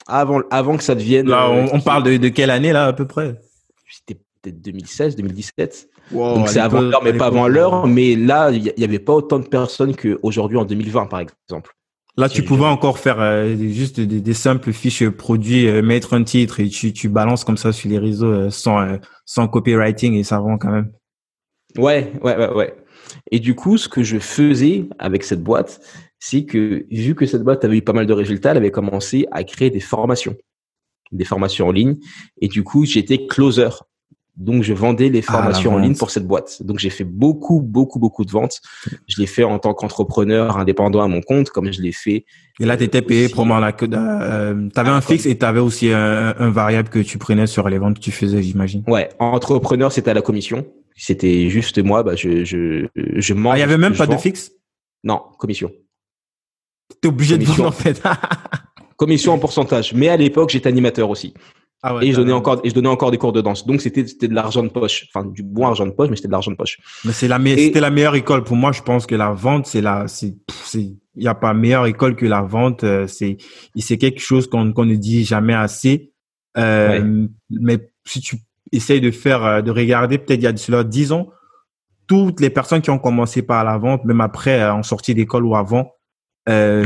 S3: Avant, avant que ça devienne.
S1: Là, on, euh, parle de, de, quelle année, là, à peu près?
S3: C'était peut-être 2016, 2017. Donc c'est avant l'heure, mais pas avant l'heure. Mais là, il n'y avait pas autant de personnes qu'aujourd'hui en 2020, par exemple.
S1: Là, tu pouvais encore faire euh, juste des, simples fiches produits, euh, mettre un titre et tu, tu balances comme ça sur les réseaux sans, sans copywriting et ça rend quand même.
S3: Ouais, ouais, ouais, ouais. Et du coup, ce que je faisais avec cette boîte, c'est que vu que cette boîte avait eu pas mal de résultats, elle avait commencé à créer des formations, des formations en ligne. Et du coup, j'étais closer. Donc, je vendais les ah, formations en ligne pour cette boîte. Donc, j'ai fait beaucoup, beaucoup, beaucoup de ventes. Je l'ai fait en tant qu'entrepreneur indépendant à mon compte, comme je l'ai fait.
S1: Et là, tu étais payé pour moi. Euh, tu avais un fixe et tu avais aussi un, variable que tu prenais sur les ventes que tu faisais, j'imagine.
S3: Ouais, entrepreneur, c'était à la commission. C'était juste moi, bah, je, je, je
S1: Ah, il y avait même pas de fixe?
S3: Non, commission.
S1: T'es obligé de vendre en fait.
S3: commission en pourcentage. Mais à l'époque, j'étais animateur aussi. Ah ouais, et je donnais encore, et je donnais encore des cours de danse. Donc c'était, de l'argent de poche. Enfin, du bon argent de poche, mais c'était de l'argent de poche.
S1: Mais c'est la meilleure, c'était la meilleure école. Pour moi, je pense que la vente, c'est la, c'est, il n'y a pas meilleure école que la vente. Euh, c'est, c'est quelque chose qu'on, qu'on ne dit jamais assez. Euh, Mais si tu essayes de faire, euh, de regarder, peut-être il y a cela 10 ans, toutes les personnes qui ont commencé par la vente, même après, euh, en sortie d'école ou avant, euh,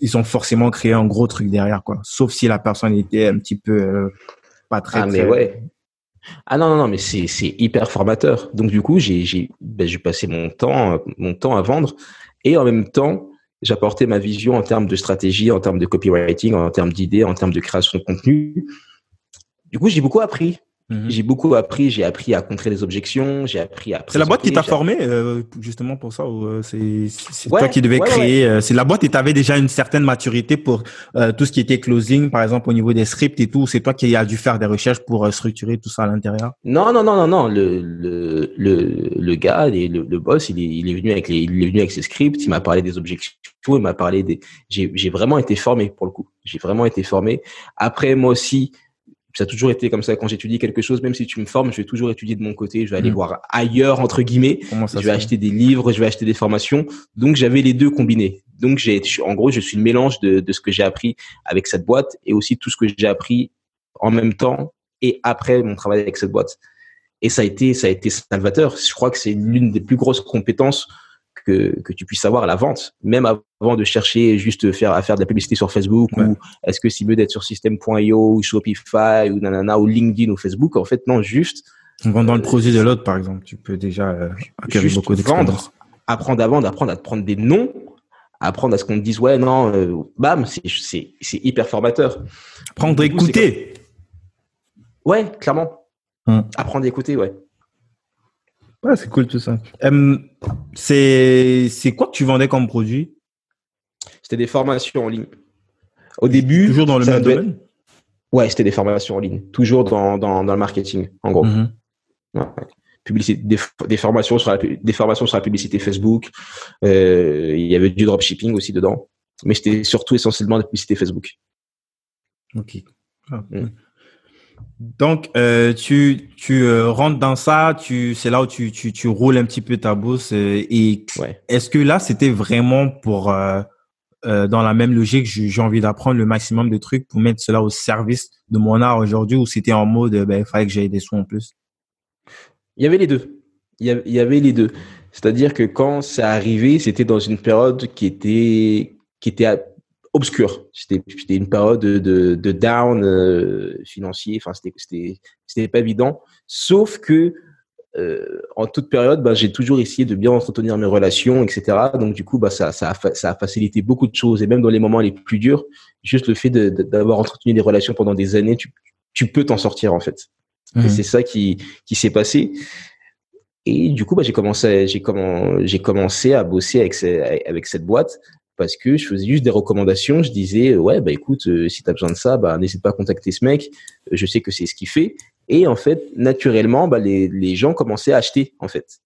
S1: ils ont forcément créé un gros truc derrière, quoi. Sauf si la personne était un petit peu euh, pas très.
S3: Ah, mais ouais. Ah non, non, non, mais c'est, c'est hyper formateur. Donc, du coup, j'ai, j'ai, ben, j'ai passé mon temps, mon temps à vendre et en même temps, j'apportais ma vision en termes de stratégie, en termes de copywriting, en termes d'idées, en termes de création de contenu. Du coup, j'ai beaucoup appris. Mhm. J'ai beaucoup appris, j'ai appris à contrer les objections, j'ai appris à.
S1: C'est la boîte qui t'a formé euh, justement pour ça ou euh, c'est toi qui devais créer. Euh, c'est la boîte et tu avais déjà une certaine maturité pour tout ce qui était closing, par exemple au niveau des scripts et tout. C'est toi qui as dû faire des recherches pour structurer tout ça à l'intérieur?
S3: Non non non non non le le le, le gars le, le boss il est, il est venu avec les, il est venu avec ses scripts, il m'a parlé des objections, il m'a parlé des. J'ai j'ai vraiment été formé pour le coup. J'ai vraiment été formé. Après moi aussi ça a toujours été comme ça quand j'étudie quelque chose, même si tu me formes, je vais toujours étudier de mon côté, je vais aller mm. voir ailleurs entre guillemets, je vais acheter des livres, je vais acheter des formations. Donc j'avais les deux combinés. Donc j'ai en gros, je suis le mélange de, de ce que j'ai appris avec cette boîte et aussi tout ce que j'ai appris en même temps et après mon travail avec cette boîte. Et ça a été ça a été salvateur. Je crois que c'est l'une des plus grosses compétences que, que tu puisses avoir à la vente, même avant de chercher juste faire, à faire de la publicité sur Facebook ou est-ce que c'est mieux d'être sur System.io ou Shopify ou nanana ou LinkedIn ou Facebook. En fait, non, juste.
S1: Dans le projet de l'autre, par exemple, tu peux déjà euh,
S3: acquérir beaucoup d'expérience. Apprendre à vendre, apprendre à te prendre des noms, apprendre à ce qu'on te dise ouais non, euh, bam, c'est c'est hyper formateur.
S1: Apprendre à écouter.
S3: Ouais, clairement. Hum. Apprendre à écouter, ouais.
S1: Ouais, c'est cool tout ça. c'est, c'est quoi que tu vendais comme produit?
S3: C'était des formations en ligne. Au début.
S1: Toujours dans le même domaine?
S3: Ouais, c'était des formations en ligne. Toujours dans, dans, dans le marketing, en gros. Mm-hmm. Publicité, des, des, formations sur la, des formations sur la publicité Facebook. Euh, il y avait du dropshipping aussi dedans. Mais c'était surtout essentiellement de la publicité Facebook.
S1: Ok. Ah, mm. Donc, euh, tu, tu euh, rentres dans ça, tu, c'est là où tu, tu, tu roules un petit peu ta bourse. Euh, et est-ce que là, c'était vraiment pour, dans la même logique, j'ai envie d'apprendre le maximum de trucs pour mettre cela au service de mon art aujourd'hui, ou c'était en mode, ben, il fallait que j'aille des sous en plus?
S3: Il y avait les deux. Il y avait les deux. C'est-à-dire que quand c'est arrivé, c'était dans une période qui était, qui était obscur. C'était une période de, de, down euh, financier. Enfin, c'était c'était pas évident. Sauf que euh, en toute période, bah, j'ai toujours essayé de bien entretenir mes relations, etc. Donc du coup, bah, ça, ça, a, ça a facilité beaucoup de choses. Et même dans les moments les plus durs, juste le fait d'avoir entretenu des relations pendant des années, tu, tu peux t'en sortir en fait. Et mmh. c'est ça qui, qui s'est passé. Et du coup, bah, j'ai commencé, j'ai comment, j'ai commencé à bosser avec, avec cette boîte parce que je faisais juste des recommandations. Je disais, ouais, bah écoute, euh, si tu as besoin de ça, bah n'hésite pas à contacter ce mec. Je sais que c'est ce qu'il fait. Et en fait, naturellement, bah, les, les gens commençaient à acheter, en fait.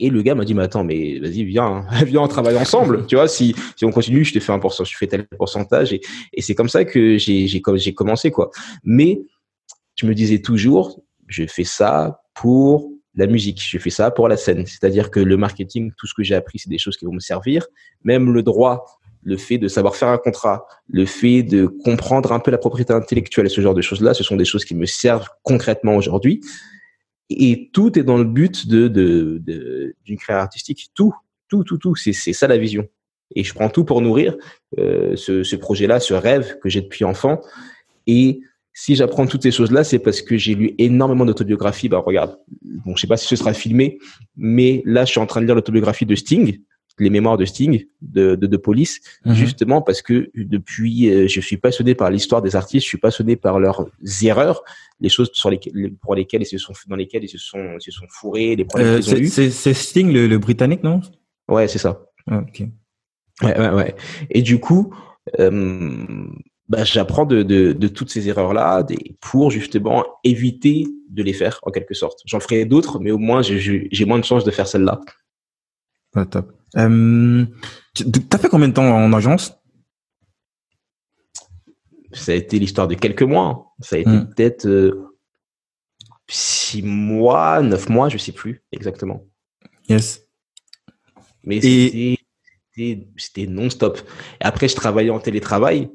S3: Et le gars m'a dit, mais attends, mais vas-y, viens, hein. viens, on travaille ensemble. tu vois, si, si on continue, je te fais un pourcentage, je fais tel pourcentage. Et, et c'est comme ça que j'ai, j'ai, j'ai commencé, quoi. Mais je me disais toujours, je fais ça pour la musique, je fais ça pour la scène. C'est-à-dire que le marketing, tout ce que j'ai appris, c'est des choses qui vont me servir. Même le droit, le fait de savoir faire un contrat, le fait de comprendre un peu la propriété intellectuelle ce genre de choses-là, ce sont des choses qui me servent concrètement aujourd'hui. Et tout est dans le but de d'une création artistique. Tout, tout, tout, tout. C'est ça la vision. Et je prends tout pour nourrir euh, ce, ce projet-là, ce rêve que j'ai depuis enfant. Et si j'apprends toutes ces choses-là, c'est parce que j'ai lu énormément d'autobiographies. Bah, regarde, bon, je sais pas si ce sera filmé, mais là, je suis en train de lire l'autobiographie de Sting, les mémoires de Sting, de, de, de Police, mhm. justement parce que depuis, euh, je suis passionné par l'histoire des artistes, je suis passionné par leurs erreurs, les choses sur lesquelles, pour lesquelles ils se sont, dans lesquelles ils se sont, ils se sont fourrés, les problèmes
S1: euh, qu'ils ont. C'est Sting, le, le, britannique, non?
S3: Ouais, c'est ça.
S1: Ah, ok.
S3: Ouais, ouais, ouais. Et du coup, euh, bah, j'apprends de, de, de, toutes ces erreurs-là pour justement éviter de les faire en quelque sorte. J'en ferai d'autres, mais au moins j'ai moins de chances de faire celle-là.
S1: Top. Euh, T'as fait combien de temps en agence?
S3: Ça a été l'histoire de quelques mois. Ça a été hmm. peut-être euh, six mois, neuf mois, je sais plus exactement.
S1: Yes.
S3: Mais c'était non-stop. Après, je travaillais en télétravail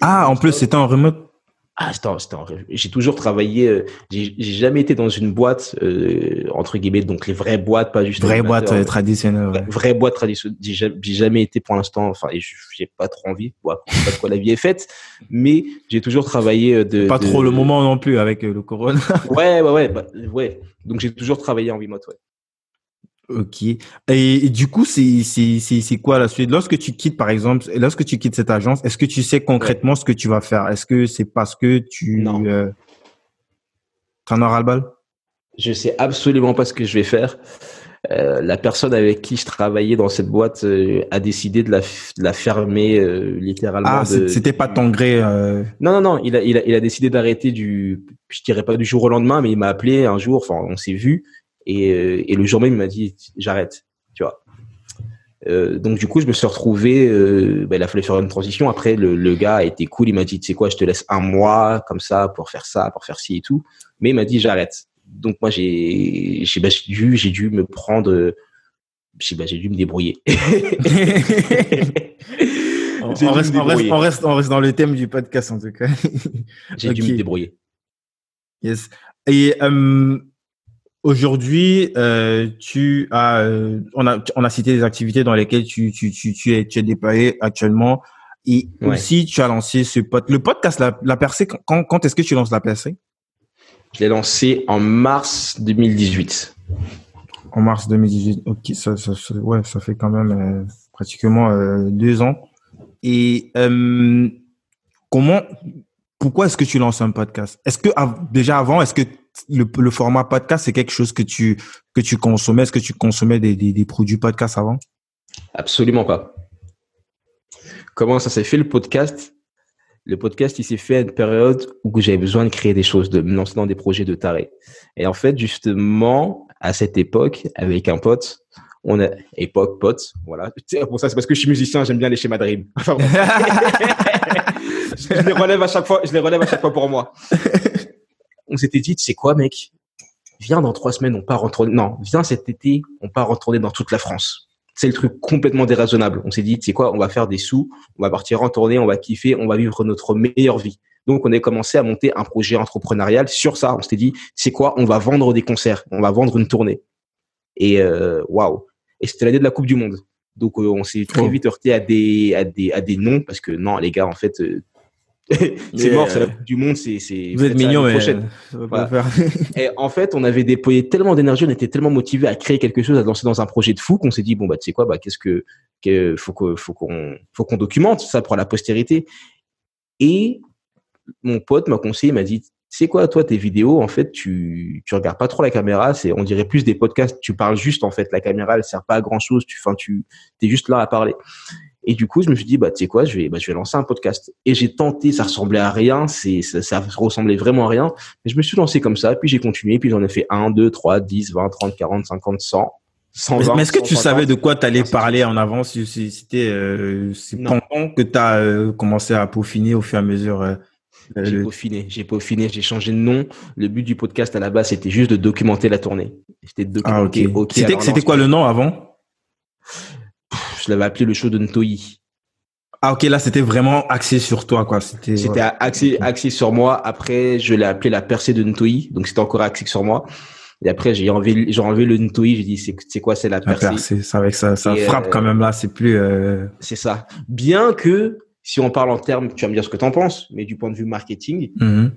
S1: ah, en plus, c'était en remote.
S3: Ah, c'était en, j'ai toujours travaillé, euh, j'ai jamais été dans une boîte, euh, entre guillemets, donc les vraies boîtes, pas juste.
S1: Vraies boîtes euh, traditionnelles.
S3: Ouais. Vraies boîtes traditionnelles. J'ai jamais été pour l'instant, enfin, j'ai pas trop envie, ouais, pas de quoi la vie est faite, mais j'ai toujours travaillé de.
S1: Pas trop le moment non plus avec le corona.
S3: ouais, ouais, ouais, bah, ouais. Donc j'ai toujours travaillé en remote, ouais.
S1: Ok. Et, du coup, c'est c'est quoi la suite? Lorsque tu quittes, par exemple, lorsque tu quittes cette agence, est-ce que tu sais concrètement ce que tu vas faire? Est-ce que c'est parce que tu
S3: non.
S1: Euh, en auras le bal
S3: Je sais absolument pas ce que je vais faire. Euh, la personne avec qui je travaillais dans cette boîte euh, a décidé de la, de la fermer euh, littéralement.
S1: Ah, c'était pas ton gré. Euh.
S3: Non, non, non. Il a, il a, il a décidé d'arrêter du, je dirais pas du jour au lendemain, mais il m'a appelé un jour. Enfin, on s'est vu et, euh, et le jour même, il m'a dit j'arrête, tu vois. Euh, donc du coup, je me suis retrouvé. Euh, ben, il a fallu faire une transition. Après, le, le gars a été cool. Il m'a dit, tu sais quoi, je te laisse un mois comme ça pour faire ça, pour faire ci et tout. Mais il m'a dit, j'arrête. Donc moi, j'ai ben, dû j'ai dû me prendre. J'ai ben, j'ai dû me débrouiller.
S1: on, reste, on, reste, on, reste, on, reste, dans le thème du podcast en tout cas.
S3: j'ai okay. dû me débrouiller.
S1: Yes. Et euh, Aujourd'hui, euh, tu as, euh, on a, on a cité des activités dans lesquelles tu, tu, tu, tu es, tu es déployé actuellement. Et aussi, tu as lancé ce pod, le podcast, la, la percée. Quand, quand est-ce que tu lances la percée?
S3: Je l'ai lancé en mars 2018.
S1: En mars 2018. Ok, ça, ça, ouais, ça fait quand même euh, pratiquement euh, deux ans. Et euh, comment, pourquoi est-ce que tu lances un podcast? Est-ce que déjà avant, est-ce que le, format podcast, c'est quelque chose que tu, que consommais? Est-ce que tu consommais des, des, des, produits podcast avant?
S3: Absolument pas. Comment ça s'est fait le podcast? Le podcast, il s'est fait à une période où j'avais besoin de créer des choses, de me lancer dans des projets de taré. Et en fait, justement, à cette époque, avec un pote, on a époque pote, voilà. Pour ça, c'est parce que je suis musicien, j'aime bien les schémas de rime. Enfin, je les relève à chaque fois, je les relève à chaque fois pour moi on s'était dit, c'est quoi, mec? Viens dans trois semaines, on part en Non, viens cet été, on part en dans toute la France. C'est le truc complètement déraisonnable. On s'est dit, c'est quoi On va faire des sous, on va partir en tournée, on va kiffer, on va vivre notre meilleure vie. Donc, on a commencé à monter un projet entrepreneurial sur ça. On s'était dit, c'est quoi On va vendre des concerts, on va vendre une tournée. Et euh, waouh Et c'était l'année de la Coupe du Monde. Donc, euh, on s'est très vite heurté à des, à des, à des noms parce que non, les gars, en fait, euh, c'est mort, c'est la Coupe du Monde, c'est.
S1: Vous êtes mignon, mais.
S3: et en fait, on avait déployé tellement d'énergie, on était tellement motivé à créer quelque chose, à lancer dans un projet de fou qu'on s'est dit bon bah tu sais quoi, bah qu'est-ce que, faut qu'on faut qu'on faut qu'on documente ça pour la postérité. Et mon pote m'a conseillé, m'a dit c'est quoi toi tes vidéos? En fait tu tu regardes pas trop la caméra. C'est on dirait plus des podcasts. Tu parles juste en fait. La caméra elle sert pas à grand chose tu enfin tu es juste là à parler. Et du coup, je me suis dit, bah, tu sais quoi, je vais, bah, je vais lancer un podcast. Et j'ai tenté, ça ressemblait à rien, c'est, ça, ça, ressemblait vraiment à rien. Mais je me suis lancé comme ça, puis j'ai continué, puis j'en ai fait 1, 2, 3, 10, 20, 30, 40, 50, 100.
S1: 120, mais est-ce que tu savais de quoi tu allais parler en avance C'était euh, pendant que tu as euh, commencé à peaufiner au fur et à mesure euh,
S3: euh, J'ai peaufiné, j'ai peaufiné, j'ai changé de nom. Le but du podcast à la base, c'était juste de documenter la tournée.
S1: C'était de ah, documenter. Ah, c'était quoi le nom avant
S3: je l'avais appelé le show de Ntoi.
S1: Ah ok, là c'était vraiment axé sur toi quoi.
S3: C'était c'était axé axé sur moi. Après, je l'ai appelé la percée de Ntoi, donc c'était encore axé sur moi. Et après, j'ai enlevé j'ai enlevé le Ntoi, j'ai dit c'est c'est quoi c'est la percée. La percée,
S1: ça avec ça ça frappe quand même là, c'est plus euh...
S3: C'est ça. Bien que si on parle en termes, tu vas me dire ce que tu en penses, mais du point de vue marketing,
S1: mm-hmm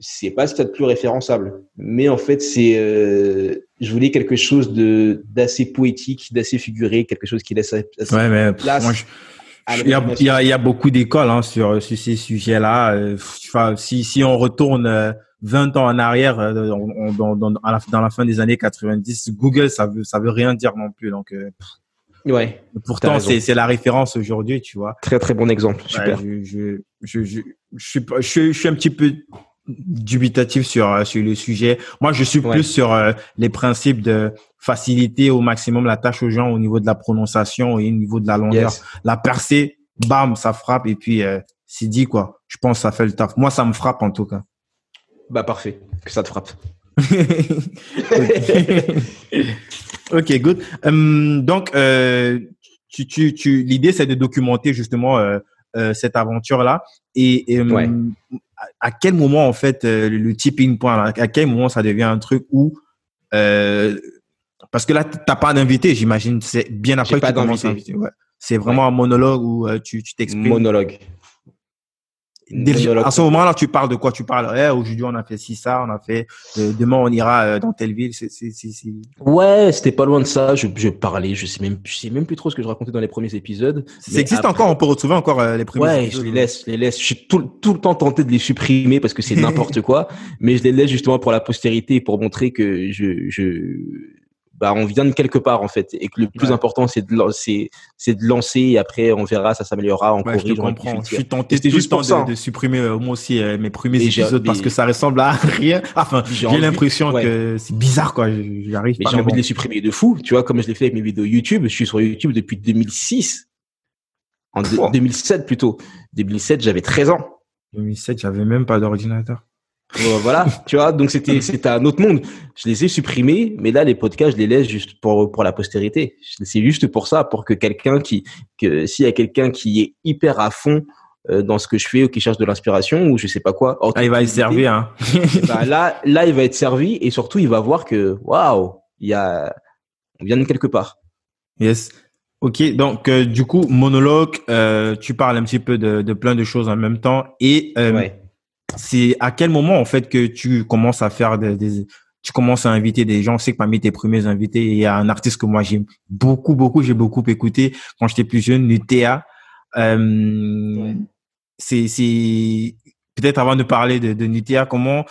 S3: c'est pas ce qu'il y a de plus référençable. Mais en fait, c'est, euh, je voulais quelque chose de d'assez poétique, d'assez figuré, quelque chose qui laisse.
S1: Ouais, mais il y, a, il, y a, beaucoup d'écoles hein, sur, sur ces sujets-là. Euh, enfin, si, si on retourne 20 euh, ans en arrière, euh, dans, la, dans, la, fin des années 90, Google, ça veut, ça veut rien dire non plus. Donc,
S3: ouais.
S1: Pourtant, c'est, c'est la référence aujourd'hui, tu vois.
S3: Très très bon exemple. Super.
S1: je, je, je, je, je, suis, je, suis un petit peu dubitatif sur euh, sur le sujet. Moi, je suis plus sur euh, les principes de faciliter au maximum la tâche aux gens au niveau de la prononciation et au niveau de la longueur. La percée, bam, ça frappe et puis euh, c'est dit quoi. Je pense que ça fait le taf. Moi, ça me frappe en tout cas.
S3: Bah parfait, que ça te frappe.
S1: ok, good. Hum, donc, tu, tu, tu, l'idée c'est de documenter justement cette aventure là et, à quel moment en fait euh, le tipping point, à quel moment ça devient un truc où euh, parce que là t'as pas d'invité, j'imagine, c'est bien après que tu commences à inviter. C'est vraiment un monologue où euh, tu t'exprimes.
S3: Monologue
S1: à ce moment-là, tu parles de quoi? Tu parles, eh, aujourd'hui on a fait ci, ça, on a fait, euh, demain on ira euh, dans telle ville. C'est, c'est, c'est,
S3: Ouais, c'était pas loin de ça. Je, je parlais, je sais même, je sais même plus trop ce que je racontais dans les premiers épisodes.
S1: Ça existe encore, on peut retrouver encore euh, les premiers
S3: ouais, épisodes. Ouais, je les laisse, je les laisse. Je suis tout, tout le temps tenté de les supprimer parce que c'est n'importe quoi, mais je les laisse justement pour la postérité pour montrer que je, je, bah, on vient de quelque part en fait. Et que le plus important c'est de lancer c'est de lancer et après on verra ça s'améliorera en
S1: ouais, je, comprends. je suis tenté juste pour de, de, supprimer euh, moi aussi euh, mes premiers épisodes parce que ça ressemble à rien. Enfin j'ai l'impression que c'est bizarre quoi. J'arrive
S3: mais j'ai envie de les supprimer de fou tu vois comme je l'ai fait avec mes vidéos YouTube. Je suis sur YouTube depuis 2006 en 2007 plutôt. 2007 j'avais 13 ans.
S1: 2007 j'avais même pas d'ordinateur
S3: voilà, tu vois, donc c'était c'était un autre monde. Je les ai supprimés, mais là les podcasts, je les laisse juste pour pour la postérité. C'est juste pour ça, pour que quelqu'un qui que s'il y a quelqu'un qui est hyper à fond euh, dans ce que je fais ou qui cherche de l'inspiration ou je sais pas quoi,
S1: ah, il va être servi hein.
S3: bah, là là il va être servi et surtout il va voir que waouh, il y a on vient de quelque part.
S1: Yes. Ok, donc euh, du coup monologue, euh, tu parles un petit peu de, de plein de choses en même temps et ouais c'est à quel moment en fait que tu commences à faire des, tu commences à inviter des gens? Je sais que parmi tes premiers invités, il y a un artiste que moi j'aime beaucoup, beaucoup, j'ai beaucoup écouté quand j'étais plus jeune, Nutea. Euh, C'est, c'est peut-être avant de parler de, de Nutea, comment,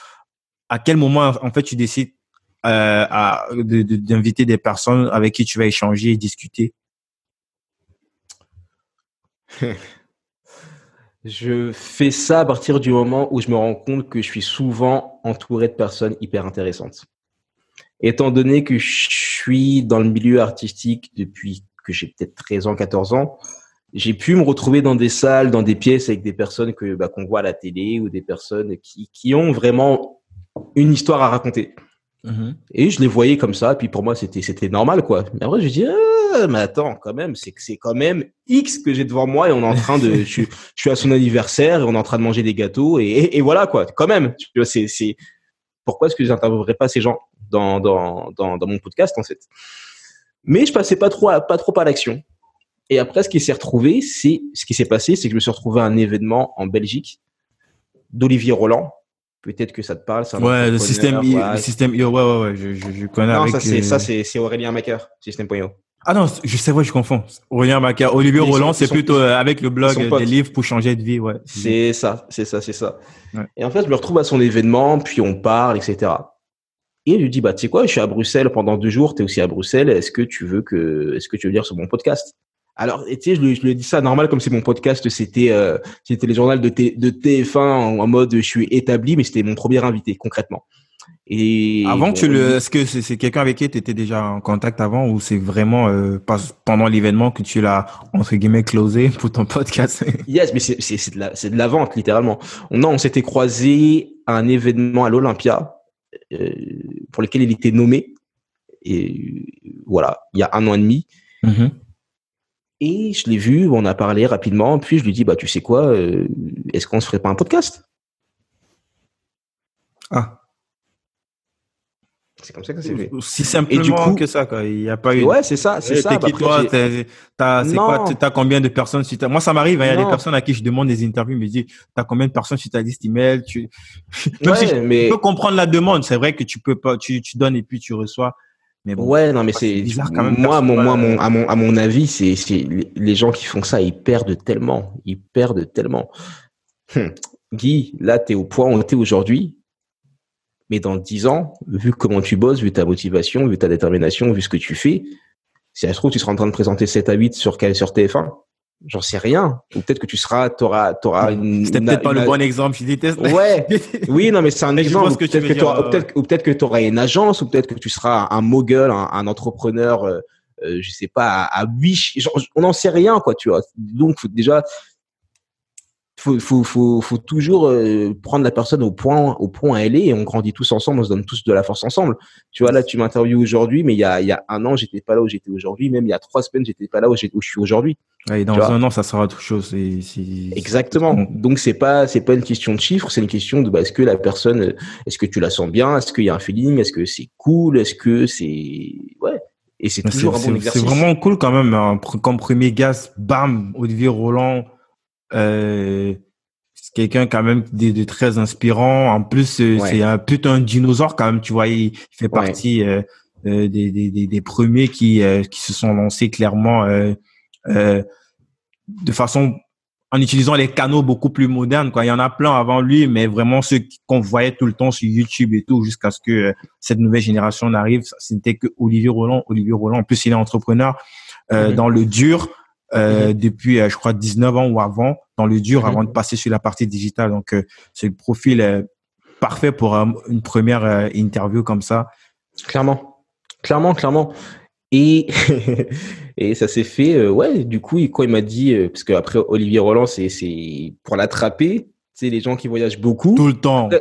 S1: à quel moment en fait tu décides euh, à, d'inviter des personnes avec qui tu vas échanger et discuter?
S3: Je fais ça à partir du moment où je me rends compte que je suis souvent entouré de personnes hyper intéressantes. Étant donné que je suis dans le milieu artistique depuis que j'ai peut-être 13 ans, 14 ans, j'ai pu me retrouver dans des salles, dans des pièces avec des personnes que bah, qu'on voit à la télé ou des personnes qui, qui ont vraiment une histoire à raconter. Mm-hmm. Et je les voyais comme ça, puis pour moi c'était c'était normal quoi. Mais après je dis ah, mais attends quand même c'est que c'est quand même X que j'ai devant moi et on est en train de je, je, suis à son anniversaire et on est en train de manger des gâteaux et, et, voilà quoi. Quand même, c'est c'est pourquoi est-ce que j'interviewerais pas ces gens dans, dans dans dans mon podcast en fait? Mais je passais pas trop à, pas trop à l'action. Et après, ce qui s'est retrouvé, c'est ce qui s'est passé, c'est que je me suis retrouvé à un événement en Belgique d'Olivier Roland. Peut-être que ça te parle.
S1: Ouais, le système, ouais. système, ouais, ouais, ouais, je, je, je connais.
S3: Non,
S1: avec,
S3: ça c'est
S1: euh,
S3: ça c'est c'est Aurélien Macker, System.io.
S1: Ah non, je sais, ouais, je confonds. Aurélien Macar, Olivier
S3: Ils
S1: Roland,
S3: sont-
S1: c'est
S3: sont-
S1: plutôt euh, avec le blog des livres pour changer de vie, ouais.
S3: C'est ça, c'est ça, c'est ça.
S1: Ouais.
S3: Et en fait, je me retrouve à son événement, puis on parle, etc. Et je lui dis, bah, tu sais quoi, je suis à Bruxelles pendant deux jours, tu es aussi à Bruxelles, est-ce que tu veux que, est-ce que tu veux venir sur mon podcast? Alors, tu sais, je ai dit ça normal, comme c'est mon podcast, c'était, euh, c'était les journaux de, T- de TF1 en, en mode je suis établi, mais c'était mon premier invité, concrètement. Et
S1: Avant,
S3: bon,
S1: tu le, est-ce que c'est c'est quelqu'un avec qui tu étais déjà en contact avant ou c'est vraiment euh, pas- pendant l'événement que tu l'as entre guillemets closé pour ton podcast?
S3: Yes, mais c'est c'est c'est de la c'est de la vente littéralement. On non, on s'était croisé à un événement à l'Olympia euh, pour lequel il était nommé et voilà, il y a un an et demi
S1: Mhm.
S3: Et je l'ai vu, on a parlé rapidement, puis je lui dis bah tu sais quoi, euh, est-ce qu'on se ferait pas un podcast?
S1: Ah,
S3: C'est comme ça que ça s'est fait.
S1: si simplement
S3: Et du coup-
S1: que ça, quoi. Il n'y a pas eu.
S3: Ouais, c'est ça, c'est
S1: Eh,
S3: ça. Bah,
S1: toi, t'as, c'est combien de personnes sur ta... Moi, ça m'arrive, hein, il y a des personnes à qui je demande des interviews, ils me disent, t'as combien de personnes sur ta liste email, tu,
S3: Ouais,
S1: si je
S3: mais
S1: peux comprendre la demande, c'est vrai que tu peux pas, tu, tu donnes et puis tu reçois. Mais bon.
S3: Ouais, non, mais
S1: c'est bizarre quand même,
S3: Moi, mon, moi, mon, à mon, à mon avis, c'est, c'est les- gens qui font ça, ils perdent tellement, ils perdent tellement. Hum. Guy, là, t'es au point où t'es aujourd'hui, mais dans dix ans, vu comment tu bosses, vu ta motivation, vu ta détermination, vu ce que tu fais, si ça se trouve, tu seras en train de présenter 7 à 8 sur, sur TF1. J'en sais rien. Ou peut-être que tu seras, t'auras, t'auras une.
S1: C'était peut-être pas
S3: une-
S1: le bon exemple, je déteste.
S3: Ouais. Oui, non, mais c'est un exemple. Ou
S1: que tu
S3: Peut-être que
S1: dire,
S3: t'auras-
S1: ouais.
S3: ou peut-être ou peut-être que tu auras une agence, ou peut-être que tu seras un mogul, un, un entrepreneur, euh, euh, je sais pas, à, à huit. chi- genre, on n'en sait rien, quoi, tu vois. Donc, faut déjà, faut, faut, faut, faut toujours euh, prendre la personne au point, au point où elle est, et on grandit tous ensemble, on se donne tous de la force ensemble. Tu vois, là, tu m'interviews aujourd'hui, mais il y a, il y a un an, j'étais pas là où j'étais aujourd'hui, même il y a trois semaines, j'étais pas là où je suis aujourd'hui.
S1: Et dans un an, ça sera autre chose.
S3: Exactement. Donc c'est pas c'est pas une question de chiffres, c'est une question de bah, est-ce que la personne est-ce que tu la sens bien, est-ce qu'il y a un feeling, est-ce que c'est cool, est-ce que c'est ouais et c'est toujours un bon exercice.
S1: c'est vraiment cool quand même. hein. Comme premier gaz, bam, Olivier Roland. Euh, c'est quelqu'un quand même de, de très inspirant. En plus, euh,
S3: Ouais.
S1: c'est un putain un dinosaure quand même. Tu vois, il, il fait partie euh, euh, des, des, des, des premiers qui, euh, qui se sont lancés clairement euh, euh, de façon en utilisant les canaux beaucoup plus modernes. Quoi. Il y en a plein avant lui, mais vraiment ceux qu'on voyait tout le temps sur YouTube et tout, jusqu'à ce que euh, cette nouvelle génération n'arrive, c'était que Olivier Roland. Olivier Roland, en plus, il est entrepreneur euh,
S3: Mhm.
S1: dans le dur euh, depuis, je crois, 19 ans ou avant, dans le dur,
S3: Mhm.
S1: avant de passer sur la partie digitale. Donc, c'est le profil parfait pour une première interview comme ça.
S3: Clairement. Clairement, clairement. Et et ça s'est fait euh, ouais, du coup, il- quand il m'a dit euh, parce que après Olivier Roland c'est c'est pour l'attraper, c'est les gens qui voyagent beaucoup.
S1: Tout le temps.
S3: Euh,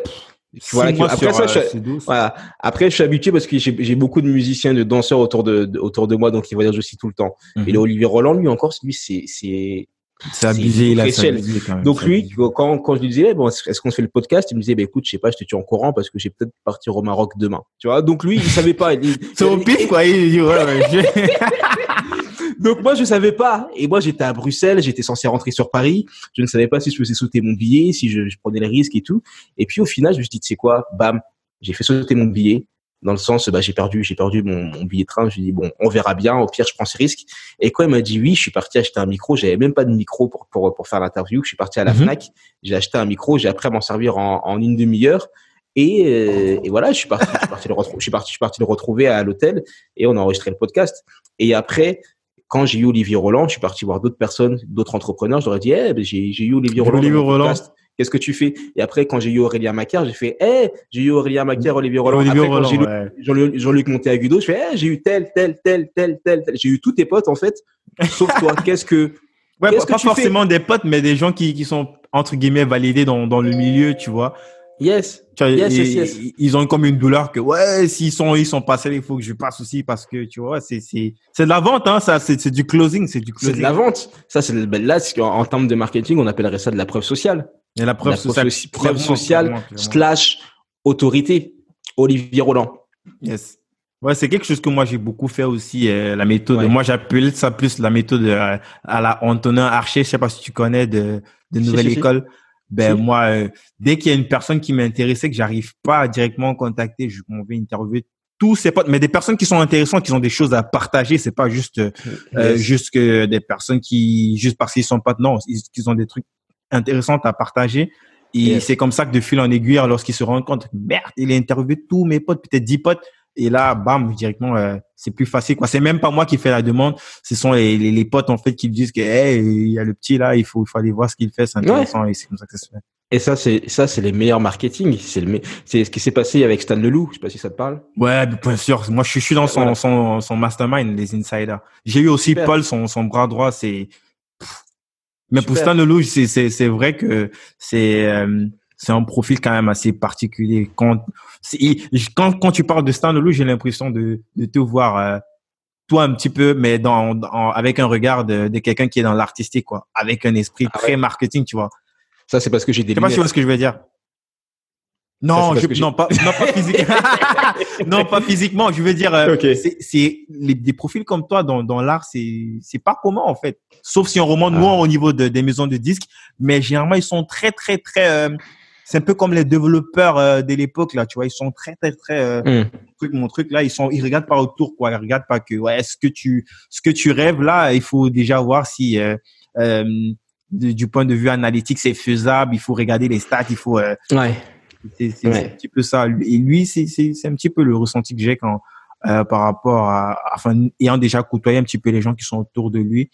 S3: voilà, après ça,
S1: euh,
S3: je-. Voilà. Après, je suis habitué parce que j'ai j'ai beaucoup de musiciens, de danseurs autour de, de- autour de moi, donc ils voyagent aussi tout le temps.
S1: Mhm.
S3: Et le Olivier Roland, lui encore, lui, c'est c'est
S1: abusé,
S3: échelle.
S1: abusé quand même.
S3: donc lui, quand, quand je lui disais, bon, est-ce qu'on se fait le podcast Il me disait, bah, écoute, je sais pas, je te tiens en courant parce que j'ai peut-être partir au Maroc demain. Tu vois Donc lui, il savait pas.
S1: C'est au pif, quoi. Il dit, ouais, ouais, j'ai-
S3: Donc moi, je savais pas. Et moi, j'étais à Bruxelles, j'étais censé rentrer sur Paris. Je ne savais pas si je faisais sauter mon billet, si je, je prenais le risque et tout. Et puis au final, je me suis dit, tu sais quoi, bam, j'ai fait sauter mon billet. Dans le sens, bah, j'ai perdu, j'ai perdu mon, mon billet de train. Suis dit, bon, on verra bien. Au pire, je prends ce risque. Et quand il m'a dit oui, je suis parti acheter un micro. J'avais même pas de micro pour, pour, pour faire l'interview. Je suis parti à la
S1: Mhm.
S3: Fnac. J'ai acheté un micro. J'ai appris à m'en servir en, en une demi-heure. Et, euh, et voilà, je suis parti, je suis parti le retrouver, je suis parti, je suis parti le retrouver à l'hôtel et on a enregistré le podcast. Et après, quand j'ai eu Olivier Roland, je suis parti voir d'autres personnes, d'autres entrepreneurs. Je leur ai dit, eh, ben, j'ai, j'ai eu Olivier Roland.
S1: Olivier
S3: dans mon
S1: Roland.
S3: podcast. Qu'est-ce que tu fais? Et après, quand j'ai eu Aurélien Macaire, j'ai fait, eh, j'ai eu Aurélien Macaire, Olivier Roland.
S1: Olivier
S3: après, quand
S1: Roland,
S3: j'ai eu
S1: ouais.
S3: Jean-Luc, Jean-Luc Monteagudo, je fais, eh, j'ai eu tel, tel, tel, tel, tel, tel. J'ai eu tous tes potes, en fait, sauf toi. Qu'est-ce que,
S1: Ouais,
S3: Qu'est-ce
S1: pas,
S3: que
S1: pas
S3: tu fais?
S1: forcément des potes, mais des gens qui, qui sont, entre guillemets, validés dans, dans le milieu, tu vois.
S3: yes.
S1: Tu vois,
S3: Yes,
S1: ils,
S3: yes, yes.
S1: ils- ont comme une douleur que, ouais, s'ils sont, ils sont passés, il faut que je passe aussi parce que, tu vois, c'est, c'est, c'est de la vente, hein, ça, c'est, c'est du closing, c'est du
S3: C'est
S1: closing.
S3: de la vente. Ça, c'est, ben là, c'est- en, en termes de marketing, on appellerait ça de la preuve sociale.
S1: Et la preuve
S3: la preuve,
S1: sociale.
S3: soci- preuve sociale
S1: clairement, clairement.
S3: slash autorité. Olivier Roland.
S1: Yes. Ouais, c'est quelque chose que moi j'ai beaucoup fait aussi, euh, la méthode. Moi, j'appelle ça plus la méthode euh, à la Antonin Archer. Je sais pas si tu connais de, de Nouvelle École. Ben moi, euh, dès qu'il y a une personne qui m'intéressait que j'arrive pas à directement contacter, je m'en vais interviewer tous ces potes, mais des personnes qui sont intéressantes, qui ont des choses à partager. C'est pas juste juste que des personnes qui juste parce qu'ils sont potes, non, ils, ils ont des trucs intéressants à partager. Et c'est comme ça que de fil en aiguille, lorsqu'ils se rendent compte, merde, il a interviewé tous mes potes, peut-être dix potes, et là, bam, directement, euh, c'est plus facile. quoi. C'est même pas moi qui fais la demande. Ce sont les, les, potes, en fait, qui me disent que, hey, il y a le petit là, il faut, il faut aller voir ce qu'il fait, c'est intéressant. Et c'est comme ça que ça se fait.
S3: Et ça, c'est ça, c'est les meilleurs marketing. C'est le, c'est ce qui s'est passé avec Stan Leloup. Je sais pas si ça te parle.
S1: Ouais, bien sûr. Moi, je suis, dans son, son, son mastermind, les insiders. J'ai eu aussi Paul, son, son bras droit. C'est, mais pour Stan Leloup, c'est, c'est, c'est vrai que c'est, euh, c'est un profil quand même assez particulier. Quand quand, quand tu parles de Stan Leloup, j'ai l'impression de, de te voir euh, toi un petit peu, mais dans, avec un regard de, de quelqu'un qui est dans l'artistique, quoi, avec un esprit ah très marketing, tu vois.
S3: Ça, c'est parce que j'ai des.
S1: Je sais pas si tu vois ce que je veux dire. Non, je, non, pas, non, pas physiquement. non, pas physiquement. Je veux dire, euh, c'est des profils comme toi dans, dans l'art, c'est c'est pas commun en fait. Sauf si on remonte ah. moins au niveau de, des maisons de disques, mais généralement ils sont très très très euh, c'est un peu comme les développeurs euh, de l'époque là, tu vois, ils sont très très très euh, mm. truc mon truc là, ils sont ils regardent pas autour quoi, ils regardent pas que ouais, ce que tu ce que tu rêves là, il faut déjà voir si euh, euh du point de vue analytique c'est faisable, il faut regarder les stats, il faut
S3: euh, ouais.
S1: C'est un petit peu ça et lui c'est c'est c'est un petit peu le ressenti que j'ai quand par rapport à enfin ayant déjà côtoyé un petit peu les gens qui sont autour de lui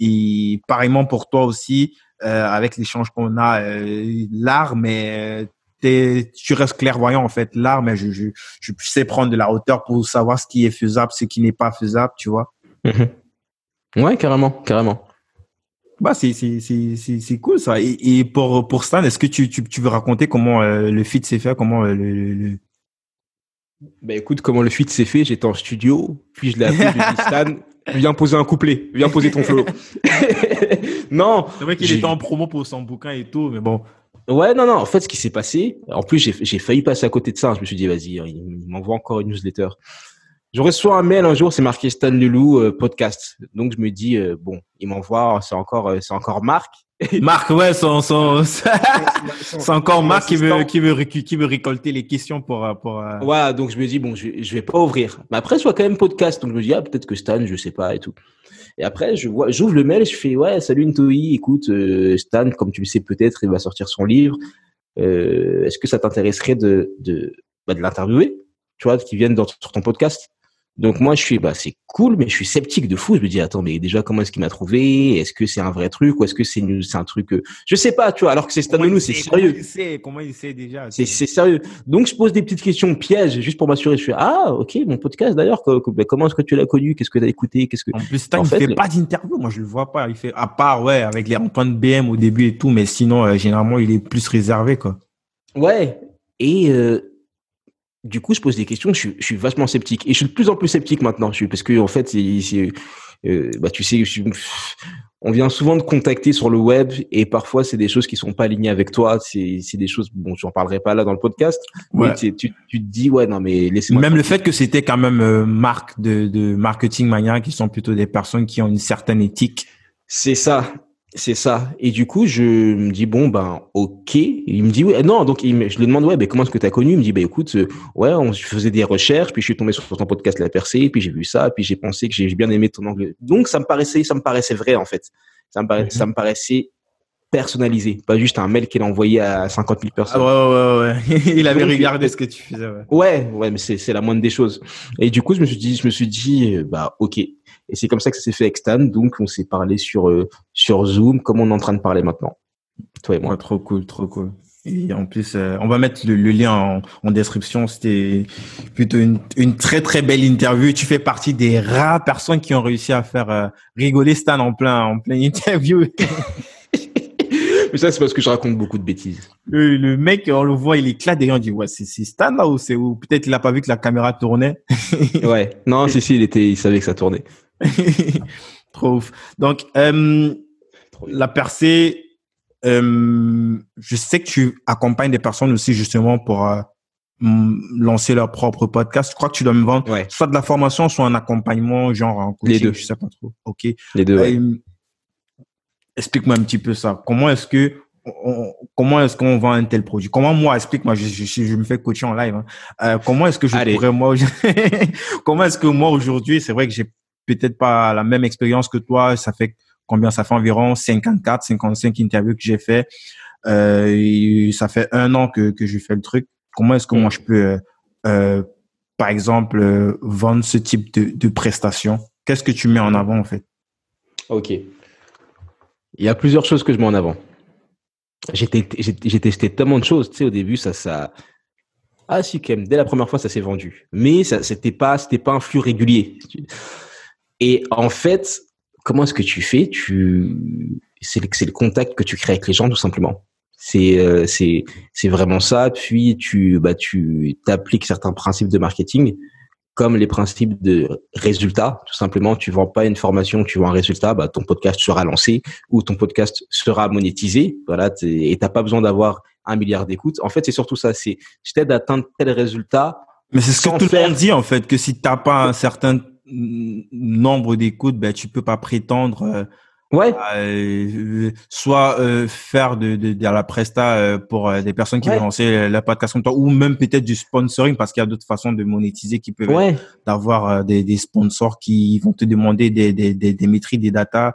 S1: et pareillement pour toi aussi euh, avec l'échange qu'on a, euh, l'art, mais tu restes clairvoyant en fait. L'art, mais je, je, je sais prendre de la hauteur pour savoir ce qui est faisable, ce qui n'est pas faisable, tu vois.
S3: Mm-hmm. Ouais, carrément, carrément.
S1: Bah, c'est, c'est, c'est, c'est, cool ça. Et, et pour, pour Stan, est-ce que tu, tu, tu veux raconter comment euh, le feat s'est fait, comment le, le,
S3: Bah écoute, comment le feat s'est fait, j'étais en studio, puis je l'ai appelé, je lui ai dit Stan, viens poser un couplet, viens poser ton flow. non.
S1: C'est vrai qu'il était en promo pour son bouquin et tout, mais bon.
S3: Ouais, non, non. En fait, ce qui s'est passé, en plus, j'ai failli passer à côté de ça. Je me suis dit, vas-y, il m'envoie encore une newsletter. Je reçois un mail un jour, c'est marqué Stan Leloup euh, podcast. Donc je me dis euh, bon, il m'envoie, c'est encore, euh, c'est encore Marc.
S1: Marc, ouais, son, son, c'est encore Marc qui veut, qui veut, qui veut récolter les questions pour, pour.
S3: Ouais, donc je me dis bon, je, je vais pas ouvrir. Mais après, soit quand même podcast, donc je me dis ah peut-être que Stan, je sais pas et tout. Et après, je vois, j'ouvre le mail, je fais ouais, salut Ntoi, écoute, Stan, comme tu le sais peut-être, il va sortir son livre. Est-ce que ça t'intéresserait de, de, bah, de l'interviewer, tu vois, qui vienne dans, sur ton podcast? Donc moi je suis bah c'est cool mais je suis sceptique de fou. Je me dis attends mais déjà comment est-ce qu'il m'a trouvé? Est-ce que c'est un vrai truc ou est-ce que c'est c'est un truc euh, je sais pas tu vois alors que c'est Stan c'est sérieux.
S1: Comment il sait? Comment il sait déjà?
S3: C'est c'est sérieux. Donc je pose des petites questions pièges juste pour m'assurer. Je fais ah ok mon podcast d'ailleurs comment est-ce que tu l'as connu? Qu'est-ce que tu as écouté? Qu'est-ce que
S1: En plus Stan, il fait pas d'interview. Moi je le vois pas. Il fait à part ouais avec les Antoine BM au début et tout mais sinon euh, généralement il est plus réservé quoi.
S3: Ouais et euh, du coup, je pose des questions. Je suis, je suis, vachement sceptique et je suis de plus en plus sceptique maintenant. Je suis, parce que en fait, c'est, euh, bah, tu sais, on vient souvent de contacter sur le web et parfois c'est des choses qui sont pas alignées avec toi. C'est, c'est des choses. Bon, j'en parlerai pas là dans le podcast. Ouais. Mais tu, tu te dis ouais, non mais laissez-moi.
S1: Même le fait que c'était quand même euh, marque de, de marketing mania qui sont plutôt des personnes qui ont une certaine éthique.
S3: C'est ça. C'est ça. Et du coup, je me dis bon ben ok. il me dit oui. Non, donc il je lui demande ouais, ben comment est-ce que tu as connu? Il me dit ben écoute, euh, ouais, on faisait des recherches, puis je suis tombé sur ton podcast La Percée, puis j'ai vu ça, puis j'ai pensé que j'ai bien aimé ton anglais. Donc ça me paraissait, ça me paraissait vrai en fait. Ça me paraissait, mhm. ça me paraissait personnalisé, pas juste un mail qu'il a envoyé à 50 000 personnes.
S1: Ah ouais, ouais, ouais. il avait regardé ce que tu faisais. Ouais,
S3: ouais, ouais mais c'est la moindre des choses. Et du coup, je me suis dit, je me suis dit, euh, bah ok, et c'est comme ça que ça s'est fait avec Stan. Donc, on s'est parlé sur, euh, sur Zoom, comme on est en train de parler maintenant. Toi et moi.
S1: trop cool, trop cool. Et en plus, euh, on va mettre le, lien en, en description. C'était plutôt une, une, très très belle interview. Tu fais partie des rares personnes qui ont réussi à faire euh, rigoler Stan en plein en plein interview.
S3: Mais ça, c'est parce que je raconte beaucoup de bêtises.
S1: Le, le, mec, on le voit, il éclate et on dit, ouais, c'est Stan là ou c'est ou peut-être il a pas vu que la caméra tournait?
S3: ouais. Non, si, si, il était, il savait que ça tournait.
S1: Trop ouf. Donc, euh, la percée, euh, je sais que tu accompagnes des personnes aussi justement pour euh, lancer leur propre podcast. Je crois que tu dois me vendre soit de la formation, soit un accompagnement, genre un coaching, Les deux. je sais pas trop. Ok.
S3: Les deux.
S1: Explique-moi un petit peu ça. Comment est-ce que comment est-ce qu'on vend un tel produit? Comment moi, explique-moi, je, je, je, me fais coacher en live. Hein. Euh, comment est-ce que je pourrais moi, comment est-ce que moi aujourd'hui, c'est vrai que j'ai peut-être pas la même expérience que toi. Ça fait combien? Ça fait environ 54, 55 interviews que j'ai fait. Euh, ça fait un an que que je fais le truc. Comment est-ce que moi je peux, euh, euh par exemple, vendre ce type de, de prestations Qu'est-ce que tu mets en avant en fait?
S3: Ok. Il y a plusieurs choses que je mets en avant j'ai testé tellement de choses, tu sais, au début, ça, ça, ah si, quand même, dès la première fois, ça s'est vendu. Mais ça, c'était pas, c'était pas un flux régulier. Et en fait, comment est-ce que tu fais? Tu, c'est le, le contact que tu crées avec les gens, tout simplement. C'est, euh, c'est, c'est vraiment ça. Puis tu, bah, tu t'appliques certains principes de marketing comme les principes de résultat. Tout simplement, tu vends pas une formation, tu vends un résultat, bah, ton podcast sera lancé ou ton podcast sera monétisé. Voilà, et t'as pas besoin d'avoir un milliard d'écoutes. En fait, c'est surtout ça. C'est, je t'aide à atteindre tel résultat.
S1: Mais c'est ce que tout le monde dit, en fait, que si t'as pas un certain nombre d'écoutes, ben, tu peux pas prétendre euh,
S3: Ouais.
S1: Euh, soit euh, faire de, de, de, la presta pour des personnes qui veulent lancer la podcast comme toi, ou même peut-être du sponsoring parce qu'il y a d'autres façons de monétiser qui peuvent ouais. d'avoir des, des, sponsors qui vont te demander des, des, des, des maîtrises, des datas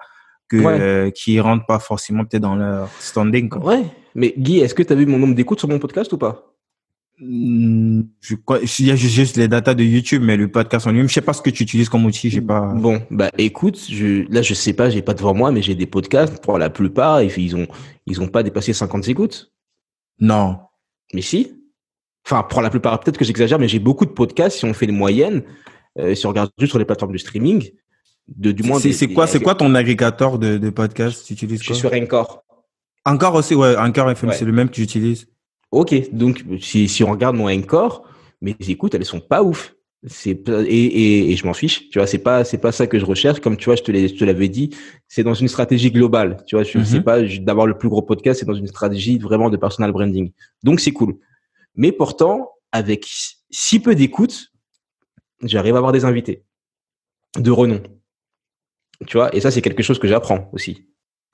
S1: que ouais. qui rentrent pas forcément peut-être dans leur standing. Quoi.
S3: Ouais. Mais Guy, est-ce que tu as vu mon nombre d'écoutes sur mon podcast ou pas?
S1: Je crois, il y a juste les datas de YouTube, mais le podcast en lui-même, je sais pas ce que tu utilises comme outil, j'ai pas.
S3: Bon, bah écoute, je, là je sais pas, j'ai pas devant moi, mais j'ai des podcasts pour la plupart, ils ont, ils ont pas dépassé 50 écoutes.
S1: Non.
S3: Mais si. Enfin, pour la plupart, peut-être que j'exagère, mais j'ai beaucoup de podcasts. Si on fait les moyennes, euh, si on regarde juste sur les plateformes de streaming, de du moins.
S1: C'est quoi, c'est quoi ton agrégateur de, de podcasts? Tu utilises quoi?
S3: Je suis sur Encore.
S1: Encore aussi, ouais, Encore FM, ouais. c'est le même que j'utilise.
S3: Ok, donc si, si on regarde mon encore, mes écoutes, elles sont pas ouf. C'est et, et, et, je m'en fiche, tu vois, c'est pas c'est pas ça que je recherche. Comme tu vois, je te je te l'avais dit, c'est dans une stratégie globale. Tu vois, je mm -hmm. sais pas d'avoir le plus gros podcast, c'est dans une stratégie vraiment de personal branding. Donc c'est cool. Mais pourtant, avec si peu d'écoutes, j'arrive à avoir des invités de renom. Tu vois, et ça c'est quelque chose que j'apprends aussi.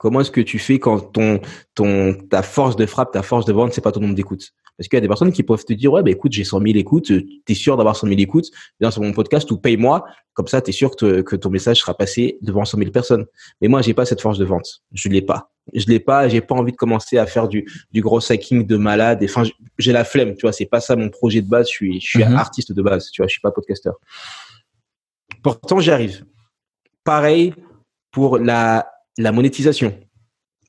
S3: Comment est-ce que tu fais quand ton, ton, ta force de frappe, ta force de vente, c'est pas ton nombre d'écoutes? Parce qu'il y a des personnes qui peuvent te dire, ouais, bah écoute, j'ai 100 000 écoutes, t'es sûr d'avoir 100 000 écoutes, viens sur mon podcast ou paye-moi, comme ça, t'es sûr que, que ton message sera passé devant 100 000 personnes. Mais moi, j'ai pas cette force de vente. Je l'ai pas. Je l'ai pas. J'ai pas envie de commencer à faire du, du gros hacking de malade. Enfin, j'ai la flemme. Tu vois, c'est pas ça mon projet de base. Je suis, je suis mm -hmm. artiste de base. Tu vois, je suis pas podcasteur. Pourtant, j'y arrive. Pareil pour la la monétisation.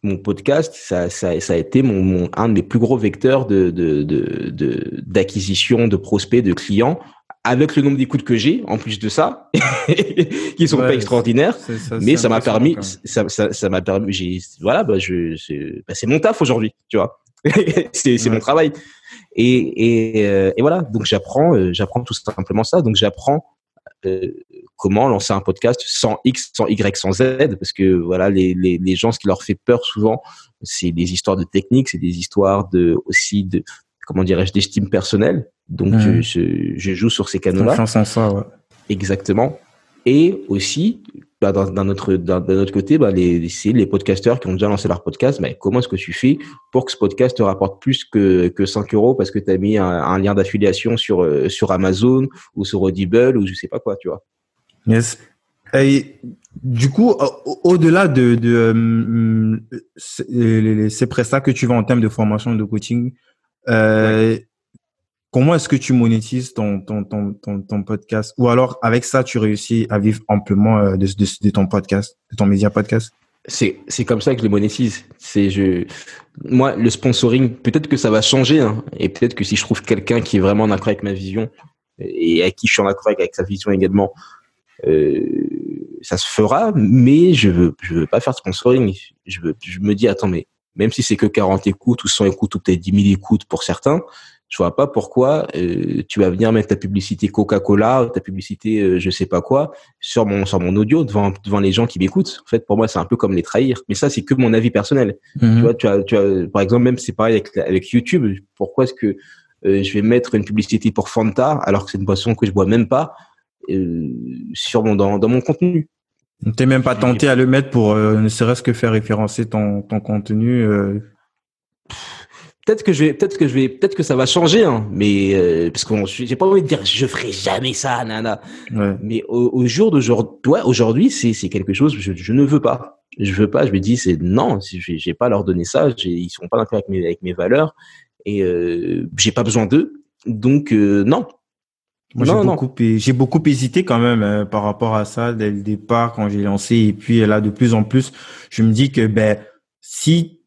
S3: Mon podcast, ça, ça, ça a été mon, mon, un de mes plus gros vecteurs de, de, de, d'acquisition, de, prospects, de clients, avec le nombre d'écoutes que j'ai, en plus de ça, qui sont ouais, pas extraordinaires, ça, mais ça m'a permis, ça, ça, ça m'a permis, j'ai, voilà, bah, je, c'est, bah, c'est mon taf aujourd'hui, tu vois. c'est, c'est ouais. mon travail. Et, et, euh, et voilà, donc j'apprends, euh, j'apprends tout simplement ça. Donc j'apprends euh, comment lancer un podcast sans X, sans Y, sans Z, parce que voilà, les, les, les gens, ce qui leur fait peur souvent, c'est des histoires de technique, c'est des histoires de aussi de comment dirais-je d'estime personnelle. Donc mmh. je, je, joue sur ces canaux-là.
S1: Confiance en ça, ouais.
S3: Exactement. Et aussi, bah, d'un autre, côté, bah, les, c'est les podcasteurs qui ont déjà lancé leur podcast. Comment est-ce que tu fais pour que ce podcast te rapporte plus que, que 5 euros parce que tu as mis un, un lien d'affiliation sur, euh, sur Amazon ou sur Audible ou je sais pas quoi, tu vois?
S1: Yes. Et du coup, au-delà de, de euh, ces prestats que tu vends en termes de formation, de coaching, euh, ouais. Comment est-ce que tu monétises ton, ton, ton, ton, podcast? Ou alors, avec ça, tu réussis à vivre amplement euh, de, de, de ton podcast, de ton média podcast?
S3: C'est c'est comme ça que je le monétise. C'est je moi le sponsoring peut-être que ça va changer hein, et peut-être que si je trouve quelqu'un qui est vraiment en accord avec ma vision et à qui je suis en accord avec, avec sa vision également, euh, ça se fera, mais je veux, je veux pas faire de sponsoring. Je, veux, je me dis, attends, mais même si c'est que 40 écoutes ou 100 écoutes ou peut-être 10 000 écoutes pour certains, je vois pas pourquoi euh, tu vas venir mettre ta publicité Coca-Cola, ta publicité euh, je sais pas quoi sur mon sur mon audio devant devant les gens qui m'écoutent. En fait, pour moi, c'est un peu comme les trahir. Mais ça, c'est que mon avis personnel. -hmm. Tu vois, tu as, tu as, par exemple, même c'est pareil avec avec YouTube. Pourquoi est-ce que euh, je vais mettre une publicité pour Fanta alors que c'est une boisson que je bois même pas sur mon dans, dans mon contenu?
S1: T'es même pas tenté à le mettre pour ne serait-ce que faire référencer ton, ton contenu
S3: peut-être que je vais, peut-être que je vais, peut-être que ça va changer, hein, mais euh, parce que j'ai pas envie de dire je ferai jamais ça, nana. Ouais. Mais au, au jour d'aujourd'hui, ouais, aujourd'hui, c'est c'est quelque chose je, je ne veux pas. Je veux pas. Je me dis c'est non, je j'ai pas leur donner ça. Ils sont pas d'accord avec mes avec mes valeurs et euh, j'ai pas besoin d'eux. Donc euh, non.
S1: Moi, j'ai beaucoup, j'ai beaucoup hésité quand même euh, par rapport à ça dès le départ quand j'ai lancé et puis là de plus en plus, je me dis que ben si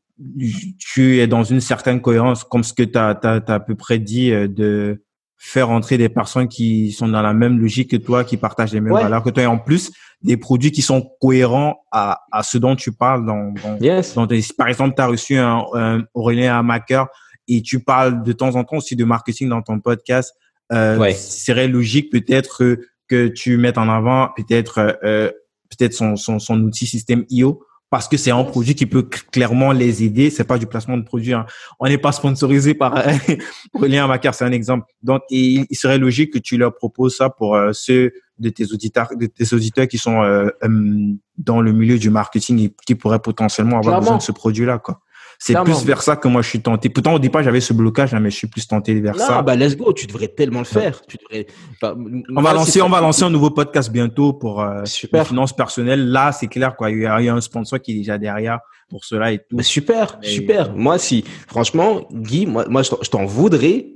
S1: tu es dans une certaine cohérence, comme ce que tu as, à peu près dit, euh, de faire entrer des personnes qui sont dans la même logique que toi, qui partagent les mêmes valeurs que toi, et en plus des produits qui sont cohérents à, à ce dont tu parles. Dans, dans, par exemple, tu as reçu un, un Aurélien Amaker et tu parles de temps en temps aussi de marketing dans ton podcast. Euh, ouais. serait logique peut-être que tu mettes en avant peut-être euh, peut-être son, son, son outil système IO parce que c'est un produit qui peut clairement les aider. C'est pas du placement de produit. Hein. On n'est pas sponsorisé par Aurélien Macar, c'est un exemple. Donc, il, serait logique que tu leur proposes ça pour euh, ceux de tes auditeurs, de tes auditeurs qui sont euh, dans le milieu du marketing et qui pourraient potentiellement avoir besoin de ce produit-là, quoi. C'est plus vers ça que moi je suis tenté. Pourtant au départ j'avais ce blocage, mais je suis plus tenté vers non, ça.
S3: Bah let's go, tu devrais tellement le faire. Tu devrais.
S1: on va lancer, on va lancer un nouveau podcast bientôt pour euh, super. finances personnelles. Là c'est clair quoi, il y, a, un sponsor qui est déjà derrière pour cela et tout.
S3: super, super. Moi si, franchement Guy, moi, moi je t'en voudrais,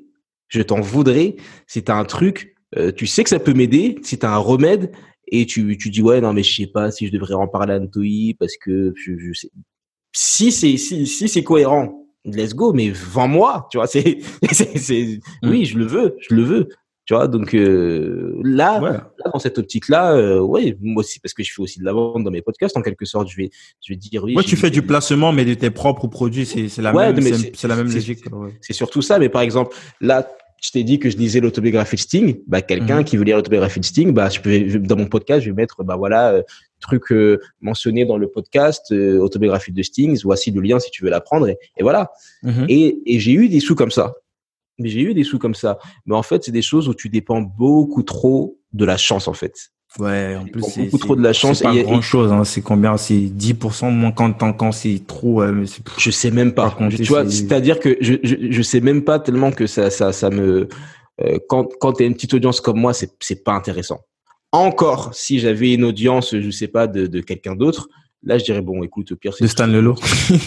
S3: je t'en voudrais si t'as un truc, euh, tu sais que ça peut m'aider, si t'as un remède et tu, tu dis ouais non mais je sais pas si je devrais en parler à Antoi parce que je, je sais si c'est si, si c'est cohérent, let's go. Mais vends-moi, tu vois. C'est c'est mm. oui, je le veux, je le veux. Tu vois, donc euh, là, là, dans cette optique-là, euh, ouais, moi aussi, parce que je fais aussi de la vente dans mes podcasts, en quelque sorte, je vais, je vais dire oui.
S1: Ouais, tu fais du placement, mais de tes propres produits, c'est la même, c'est la même logique.
S3: C'est surtout ça, mais par exemple, là, je t'ai dit que je lisais l'autobiographie de Sting, bah quelqu'un mhm. qui veut lire l'autobiographie de Sting, bah je peux dans mon podcast, je vais mettre bah voilà euh, truc euh, mentionné dans le podcast euh, autobiographie de Sting, voici le lien si tu veux l'apprendre et, et voilà. Mhm. Et, et j'ai eu des sous comme ça. Mais j'ai eu des sous comme ça. Mais en fait, c'est des choses où tu dépends beaucoup trop de la chance en fait.
S1: Ouais, en plus
S3: c'est beaucoup trop de la chance.
S1: C'est pas grand chose. Hein. C'est combien? C'est 10% moins quand quand c'est trop. mais
S3: je sais même pas. tu vois, c'est-à-dire que je, je je sais même pas tellement que ça ça ça me euh, quand quand t'as une petite audience comme moi, c'est c'est pas intéressant. Encore si j'avais une audience, je sais pas de de quelqu'un d'autre, là je dirais bon écoute au pire
S1: c'est de Stan Lelo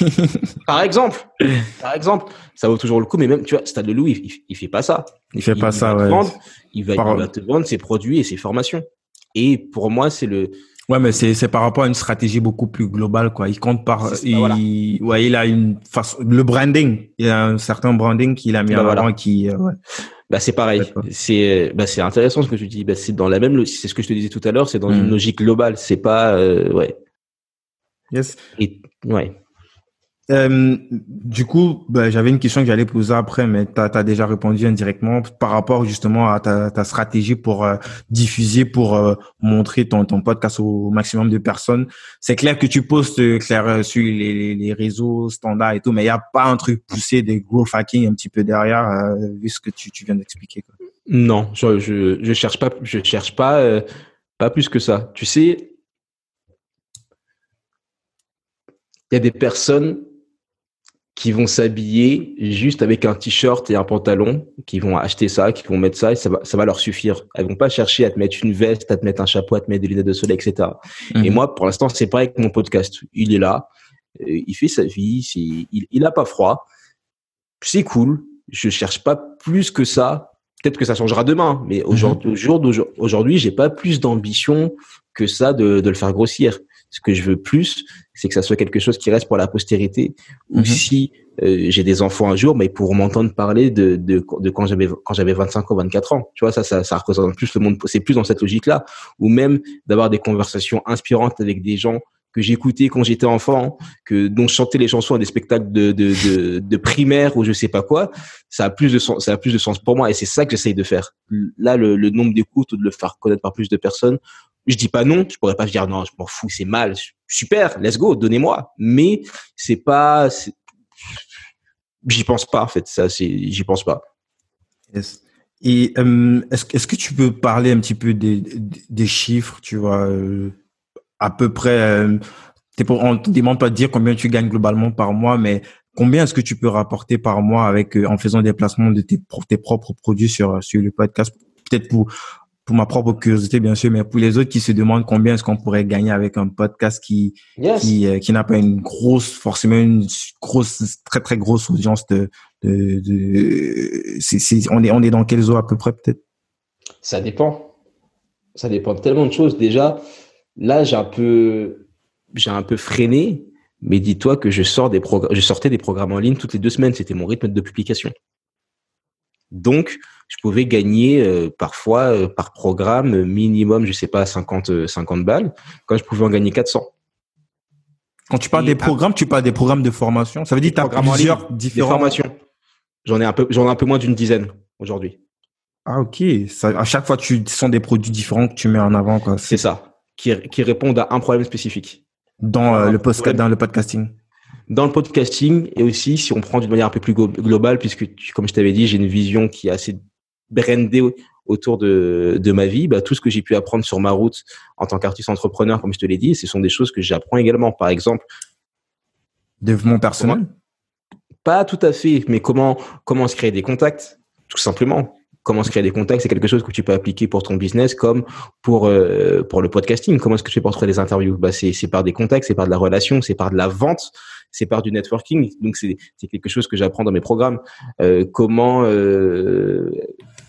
S3: par exemple par exemple ça vaut toujours le coup mais même tu vois Stan Lelo il, il, fait pas ça
S1: il fait pas ça
S3: ouais.
S1: Vendre,
S3: il va, il va te vendre ses produits et ses formations et pour moi, c'est le.
S1: Ouais, mais c'est c'est par rapport à une stratégie beaucoup plus globale, quoi. Il compte par, il, ouais, il a une façon, le branding. Il a un certain branding qu'il a mis bah en avant, qui, euh, ouais.
S3: Bah c'est pareil. C'est bah c'est intéressant ce que tu dis. Bah c'est dans la même, c'est ce que je te disais tout à l'heure. C'est dans une mm. logique globale. C'est pas, euh, ouais.
S1: Yes.
S3: Et, ouais.
S1: Euh, du coup, bah, j'avais une question que j'allais poser après, mais tu as, déjà répondu indirectement par rapport justement à ta, stratégie pour euh, diffuser, pour euh, montrer ton, podcast au maximum de personnes. C'est clair que tu postes clair, sur les, réseaux standards et tout, mais il n'y a pas un truc poussé des growth hacking un petit peu derrière, vu ce que tu, viens d'expliquer.
S3: Non, je, je, je cherche pas, je cherche pas, pas plus que ça. Tu sais, il y a des personnes qui vont s'habiller juste avec un t-shirt et un pantalon, qui vont acheter ça, qui vont mettre ça, et ça va, ça va leur suffire. Elles vont pas chercher à te mettre une veste, à te mettre un chapeau, à te mettre des lunettes de soleil, etc. Et mhm. moi, pour l'instant, c'est pareil avec mon podcast. Il est là, euh, il fait sa vie, il, il a pas froid, c'est cool. Je cherche pas plus que ça. Peut-être que ça changera demain, mais aujourd'hui, mhm. aujourd'hui, j'ai pas plus d'ambition que ça de, de le faire grossir. Ce que je veux plus, c'est que ça soit quelque chose qui reste pour la postérité. Ou mhm. si euh, j'ai des enfants un jour, mais ils pourront m'entendre parler de, de, de quand j'avais quand j'avais 25 ou 24 ans. Tu vois, ça, ça, ça représente plus le monde. C'est plus dans cette logique-là. Ou même d'avoir des conversations inspirantes avec des gens que j'écoutais quand j'étais enfant, que dont je chantais les chansons à des spectacles de, de, de, de, primaire ou je sais pas quoi, ça a plus de sens, ça a plus de sens pour moi et c'est ça que j'essaye de faire. Là, le, le nombre d'écoutes ou de le faire connaître par plus de personnes, je dis pas non, je pourrais pas dire non, je m'en fous, c'est mal, super, let's go, donnez-moi. Mais c'est pas, j'y pense pas en fait, ça, c'est, j'y pense pas.
S1: Yes. Et euh, est-ce que tu peux parler un petit peu des, chiffres, tu vois, euh, à peu près. Euh, on te demande pas de dire combien tu gagnes globalement par mois, mais combien est-ce que tu peux rapporter par mois avec en faisant des placements de tes, tes propres produits sur sur le podcast Peut-être pour pour ma propre curiosité bien sûr, mais pour les autres qui se demandent combien est-ce qu'on pourrait gagner avec un podcast qui qui, euh, qui n'a pas une grosse forcément une grosse très très grosse audience de de, on est on est dans quelle zone à peu près peut-être?
S3: Ça dépend. Ça dépend de tellement de choses déjà. Là, j'ai un peu j'ai un peu freiné, mais dis-toi que je sors des je sortais des programmes en ligne toutes les deux semaines, c'était mon rythme de publication. Donc, je pouvais gagner euh, parfois euh, par programme minimum, je sais pas, 50, 50 euh, balles, quand je pouvais en gagner 400.
S1: Quand tu parles des programmes, tu parles des programmes de formation. Ça veut dire que tu as plusieurs différents.
S3: formations. J'en ai un peu, j'en ai un peu moins d'une dizaine aujourd'hui.
S1: Ah, ok. Ça, à chaque fois, tu sens des produits différents que tu mets en avant, quoi.
S3: C'est ça. Qui, qui répondent à un problème spécifique.
S1: Dans, le, post, dans le podcasting
S3: dans le podcasting et aussi si on prend d'une manière un peu plus globale, puisque comme je t'avais dit, j'ai une vision qui est assez brandée autour de, de ma vie, bah, tout ce que j'ai pu apprendre sur ma route en tant qu'artiste entrepreneur, comme je te l'ai dit, ce sont des choses que j'apprends également. Par exemple,
S1: développement personnel?
S3: Pas tout à fait, mais comment comment se créer des contacts, tout simplement comment se créer des contacts, c'est quelque chose que tu peux appliquer pour ton business comme pour euh, pour le podcasting. Comment est-ce que tu fais pour trouver des interviews? Bah c'est c'est par des contacts, c'est par de la relation, c'est par de la vente, c'est par du networking. Donc c'est c'est quelque chose que j'apprends dans mes programmes. Euh, comment euh,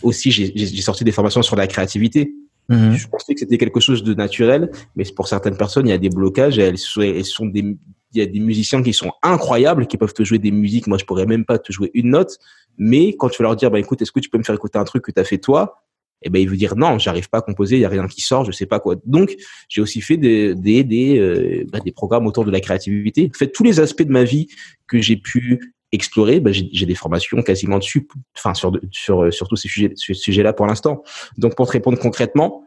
S3: aussi j'ai sorti des formations sur la créativité. Mhm. Je pensais que c'était quelque chose de naturel, mais pour certaines personnes, il y a des blocages. elles, elles sont des il y a des musiciens qui sont incroyables, qui peuvent te jouer des musiques. Moi, je pourrais même pas te jouer une note. Mais quand tu vas leur dire, bah, écoute, est-ce que tu peux me faire écouter un truc que tu as fait toi? Eh ben, ils vont dire non, j'arrive pas à composer, il y a rien qui sort, je sais pas quoi. Donc, j'ai aussi fait des des des, euh, bah, des programmes autour de la créativité. En fait, tous les aspects de ma vie que j'ai pu explorer, bah, j'ai des formations quasiment dessus, enfin sur sur sur tous ces sujets, ce sujet-là pour l'instant. Donc, pour te répondre concrètement,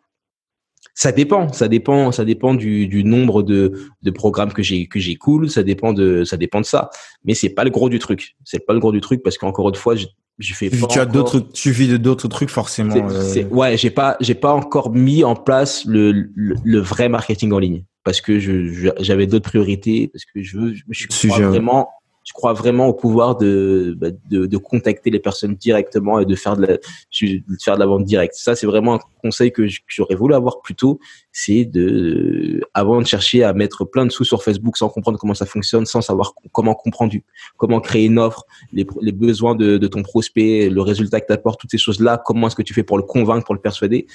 S3: ça dépend, ça dépend, ça dépend du, du nombre de, de programmes que j'ai que j'écoule, ça dépend de ça dépend de ça. Mais c'est pas le gros du truc. C'est pas le gros du truc parce qu'encore une fois, je fais
S1: pas tu as d'autres tu vis de d'autres trucs forcément
S3: euh... ouais j'ai pas j'ai pas encore mis en place le, le, le vrai marketing en ligne parce que je j'avais d'autres priorités parce que je je me suis vraiment je crois vraiment au pouvoir de, bah, de, de, contacter les personnes directement et de faire de la, de faire de la vente directe. Ça, c'est vraiment un conseil que j'aurais voulu avoir plus tôt. C'est de, avant de chercher à mettre plein de sous sur Facebook sans comprendre comment ça fonctionne, sans savoir comment comprendre, comment créer une offre, les, les besoins de, de, ton prospect, le résultat que tu apportes, toutes ces choses-là, comment est-ce que tu fais pour le convaincre, pour le persuader.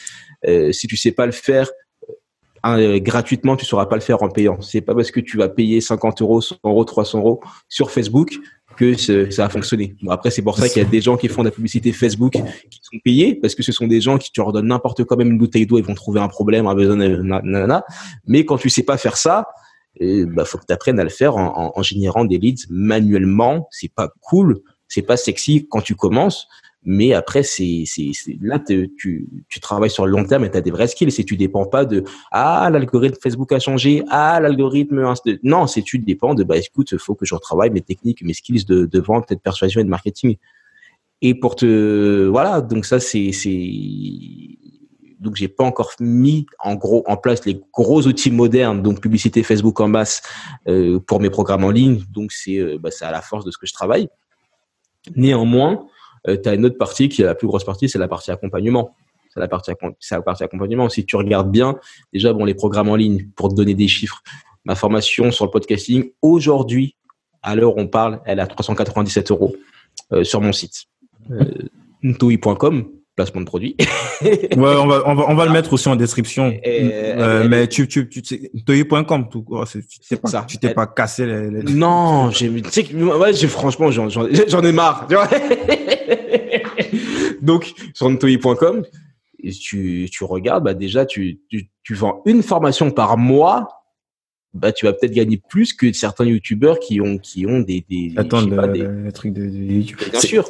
S3: Euh, si tu sais pas le faire, euh, gratuitement, tu sauras pas le faire en payant. C'est pas parce que tu vas payer 50 euros, 100 euros, 300 euros sur Facebook que ça va fonctionner. Bon, après, c'est pour ça qu'il y a des gens qui font de la publicité Facebook qui sont payés parce que ce sont des gens qui tu leur donnes n'importe quoi, même une bouteille d'eau, ils vont trouver un problème, un besoin, nanana. Mais quand tu sais pas faire ça, il bah, faut que tu apprennes à le faire en, en générant des leads manuellement. C'est pas cool, c'est pas sexy quand tu commences, mais après, c'est, c'est, là, tu, tu travailles sur le long terme et tu as des vrais skills. Et tu dépends pas de ah l'algorithme Facebook a changé, ah l'algorithme non, c'est tu dépends de bah écoute, faut que je retravaille mes techniques, mes skills de, de vente, peut-être persuasion et de marketing. Et pour te voilà, donc ça c'est c'est donc j'ai pas encore mis en gros en place les gros outils modernes, donc publicité Facebook en masse euh, pour mes programmes en ligne. Donc c'est euh, bah, c'est à la force de ce que je travaille. Néanmoins, euh, tu as une autre partie qui est la plus grosse partie, c'est la partie accompagnement. C'est la partie, accompagnement. Si tu regardes bien, déjà, bon, les programmes en ligne, pour te donner des chiffres, ma formation sur le podcasting, aujourd'hui, à l'heure où on parle, elle est à 397 euros euh, sur mon site. Euh, placement de produit.
S1: ouais, on va, on va, on va le mettre aussi en description. Euh, mais tu, tu, tu toy.com, tout, tu t'es pas, tu t'es pas cassé les, les...
S3: Non, j'ai, tu sais, ouais, j'ai, franchement, j'en, j'en, ai marre. Donc, sur toi.com, tu, tu regardes, bah, déjà, tu, tu, tu vends une formation par mois bah tu vas peut-être gagner plus que certains youtubeurs qui ont qui ont des des
S1: Attends, le, des... truc de, de YouTube.
S3: Bien sûr.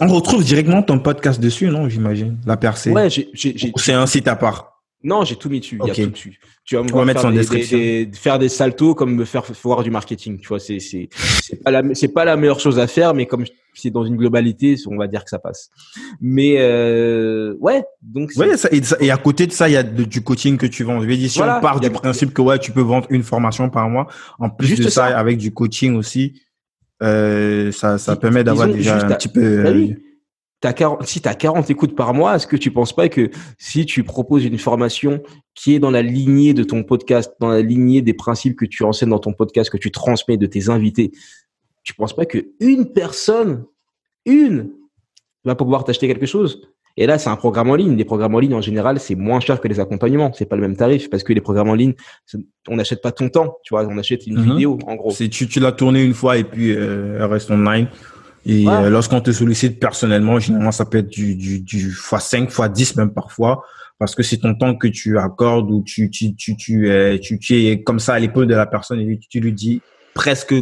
S1: on retrouve directement ton podcast dessus, non J'imagine. La percée.
S3: Ouais, j'ai
S1: C'est un site à part.
S3: Non, j'ai tout mis dessus. Il y a tout dessus.
S1: Tu vas me voir
S3: faire,
S1: des,
S3: faire des saltos comme me faire voir du marketing. Tu vois, c'est c'est c'est pas la c'est pas la meilleure chose à faire, mais comme c'est dans une globalité, on va dire que ça passe. Mais euh, ouais, donc
S1: ouais, et, à côté de ça, il y a du coaching que tu vends. Je vais dire si on part du principe que ouais, tu peux vendre une formation par mois, en plus de ça, avec du coaching aussi, euh, ça ça permet d'avoir déjà un petit peu.
S3: Si tu as 40 écoutes par mois, est-ce que tu penses pas que si tu proposes une formation qui est dans la lignée de ton podcast, dans la lignée des principes que tu enseignes dans ton podcast, que tu transmets de tes invités, tu penses pas que une personne, une, va pouvoir t'acheter quelque chose? Et là, c'est un programme en ligne. Les programmes en ligne, en général, c'est moins cher que les accompagnements. C'est pas le même tarif parce que les programmes en ligne, on n'achète pas ton temps. Tu vois, on achète une mhm. vidéo, en gros.
S1: Si tu, tu l'as tourné une fois et puis euh, elle reste online. Et euh, lorsqu'on te sollicite personnellement, généralement, ça peut être du, du, du x5, x10 même parfois, parce que c'est ton temps que tu accordes ou tu, tu, tu, tu, es, tu, tu es comme ça à l'épaule de la personne et tu lui dis presque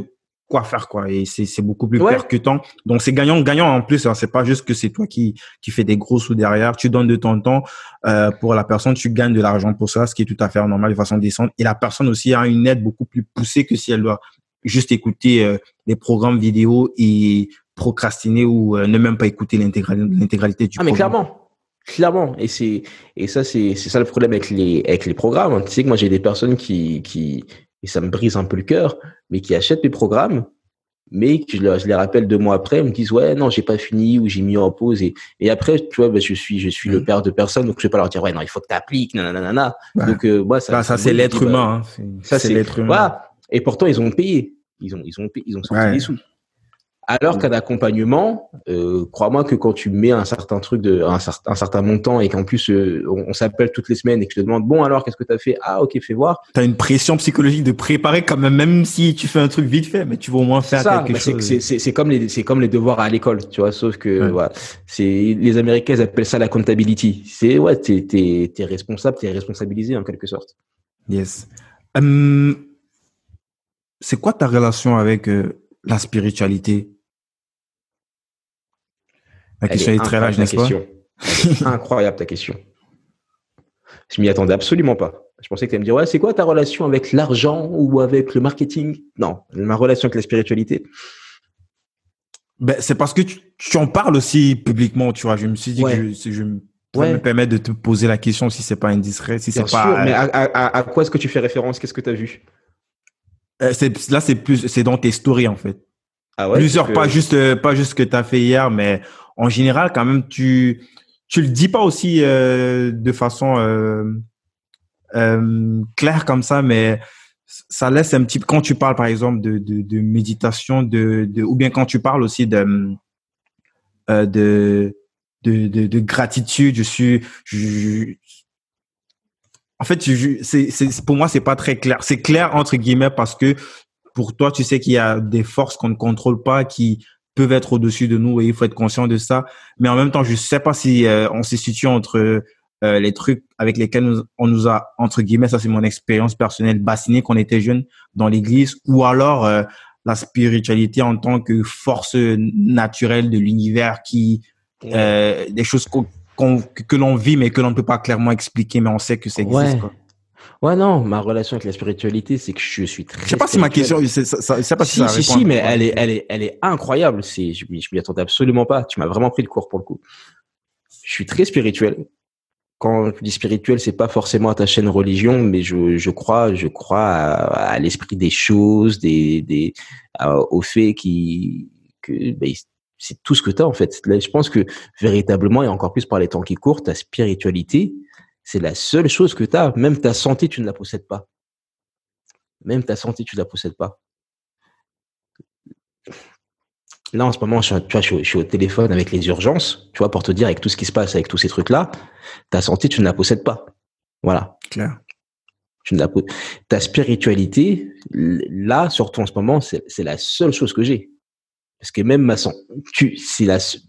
S1: quoi faire quoi. Et c'est c'est beaucoup plus percutant donc c'est gagnant gagnant en plus hein. c'est pas juste que c'est toi qui qui fait des gros sous derrière. Tu donnes de ton temps euh, pour la personne tu gagnes de l'argent pour ça ce qui est tout à fait normal de façon décente. Et la personne aussi a une aide beaucoup plus poussée que si elle doit juste écouter euh, les programmes vidéo et procrastiner ou euh, ne même pas écouter l'intégralité du
S3: ah, mais clairement. Clairement, et c'est et ça c'est c'est ça le problème avec les avec les programmes. Tu sais que moi j'ai des personnes qui qui et ça me brise un peu le cœur, mais qui achètent mes programmes, mais que je, je les rappelle deux mois après, ils me disent ouais non j'ai pas fini ou j'ai mis en pause. Et et après tu vois bah, je suis je suis le mmh. père de personne donc je vais pas leur dire ouais non il faut que tu appliques nanana donc euh, moi
S1: ça bah, ça c'est l'être humain hein.
S3: ça c'est l'être humain. et pourtant ils ont payé. Ils ont ils ont ils ont sorti des sous alors qu'un accompagnement, euh, crois-moi que quand tu mets un certain truc de un, certain, un certain montant et qu'en plus euh, on, s'appelle toutes les semaines et que je te demande bon alors qu'est-ce que tu as fait? Ah OK, fais voir.
S1: Tu as une pression psychologique de préparer quand même même si tu fais un truc vite fait, mais tu vas au moins faire quelque chose.
S3: C'est comme les c'est comme les devoirs à l'école, tu vois, sauf que voilà, c'est les Américains ils appellent ça la accountability. C'est ouais, tu es, es, responsable, tu es responsabilisé en quelque sorte.
S1: Yes. C'est quoi ta relation avec euh, la spiritualité La question est, très large, n'est-ce
S3: pas? Incroyable ta question. Je m'y attendais absolument pas. Je pensais que tu allais me dire, ouais, c'est quoi ta relation avec l'argent ou avec le marketing? Non, ma relation avec la spiritualité.
S1: Ben, c'est parce que tu, en parles aussi publiquement, tu vois. Je me suis dit que je, je me permettre de te poser la question si c'est pas indiscret, si c'est pas.
S3: Mais à, quoi est-ce que tu fais référence? Qu'est-ce que tu as vu?
S1: Euh, Là, c'est plus, c'est dans tes stories en fait. Ah ouais, Plusieurs, pas juste, euh, pas juste ce que tu as fait hier, mais en général, quand même, tu, tu le dis pas aussi euh, de façon euh, euh, claire comme ça, mais ça laisse un petit quand tu parles par exemple de, de, de méditation, de, de, ou bien quand tu parles aussi de euh, de, de, de, gratitude, je suis, je, en fait, c'est, c'est, pour moi, c'est pas très clair. C'est clair entre guillemets parce que pour toi, tu sais qu'il y a des forces qu'on ne contrôle pas qui peuvent être au-dessus de nous et il faut être conscient de ça. Mais en même temps, je sais pas si euh, on se situe entre euh, les trucs avec lesquels on nous a, entre guillemets, ça c'est mon expérience personnelle, bassiné quand on était jeune dans l'église, ou alors euh, la spiritualité en tant que force naturelle de l'univers qui, des choses que l'on vit mais que l'on ne peut pas clairement expliquer, mais on sait que ça existe. Quoi.
S3: Ouais, non, ma relation avec la spiritualité, c'est que je suis très.
S1: Je sais pas si ma question, ça, pas si,
S3: ça si, si, mais elle est, elle est, elle est incroyable. C'est, je, je m'y attendais absolument pas. Tu m'as vraiment pris le cours pour le coup. Je suis très spirituel. Quand je dis spirituel, c'est pas forcément attaché à une religion, mais je, je crois, je crois à, l'esprit des choses, des, des, au fait qui, que, ben, c'est tout ce que tu as en fait. Là, je pense que véritablement, et encore plus par les temps qui courent, ta spiritualité, c'est la seule chose que tu as. Même ta santé, tu ne la possèdes pas. Même ta santé, tu ne la possèdes pas. Là, en ce moment, je, tu vois, je, suis au téléphone avec les urgences, tu vois, pour te dire, avec tout ce qui se passe, avec tous ces trucs-là, ta santé, tu ne la possèdes pas. Voilà.
S1: Clair.
S3: Tu ne la ta spiritualité, là, surtout en ce moment, c'est la seule chose que j'ai. Parce que même ma santé, c'est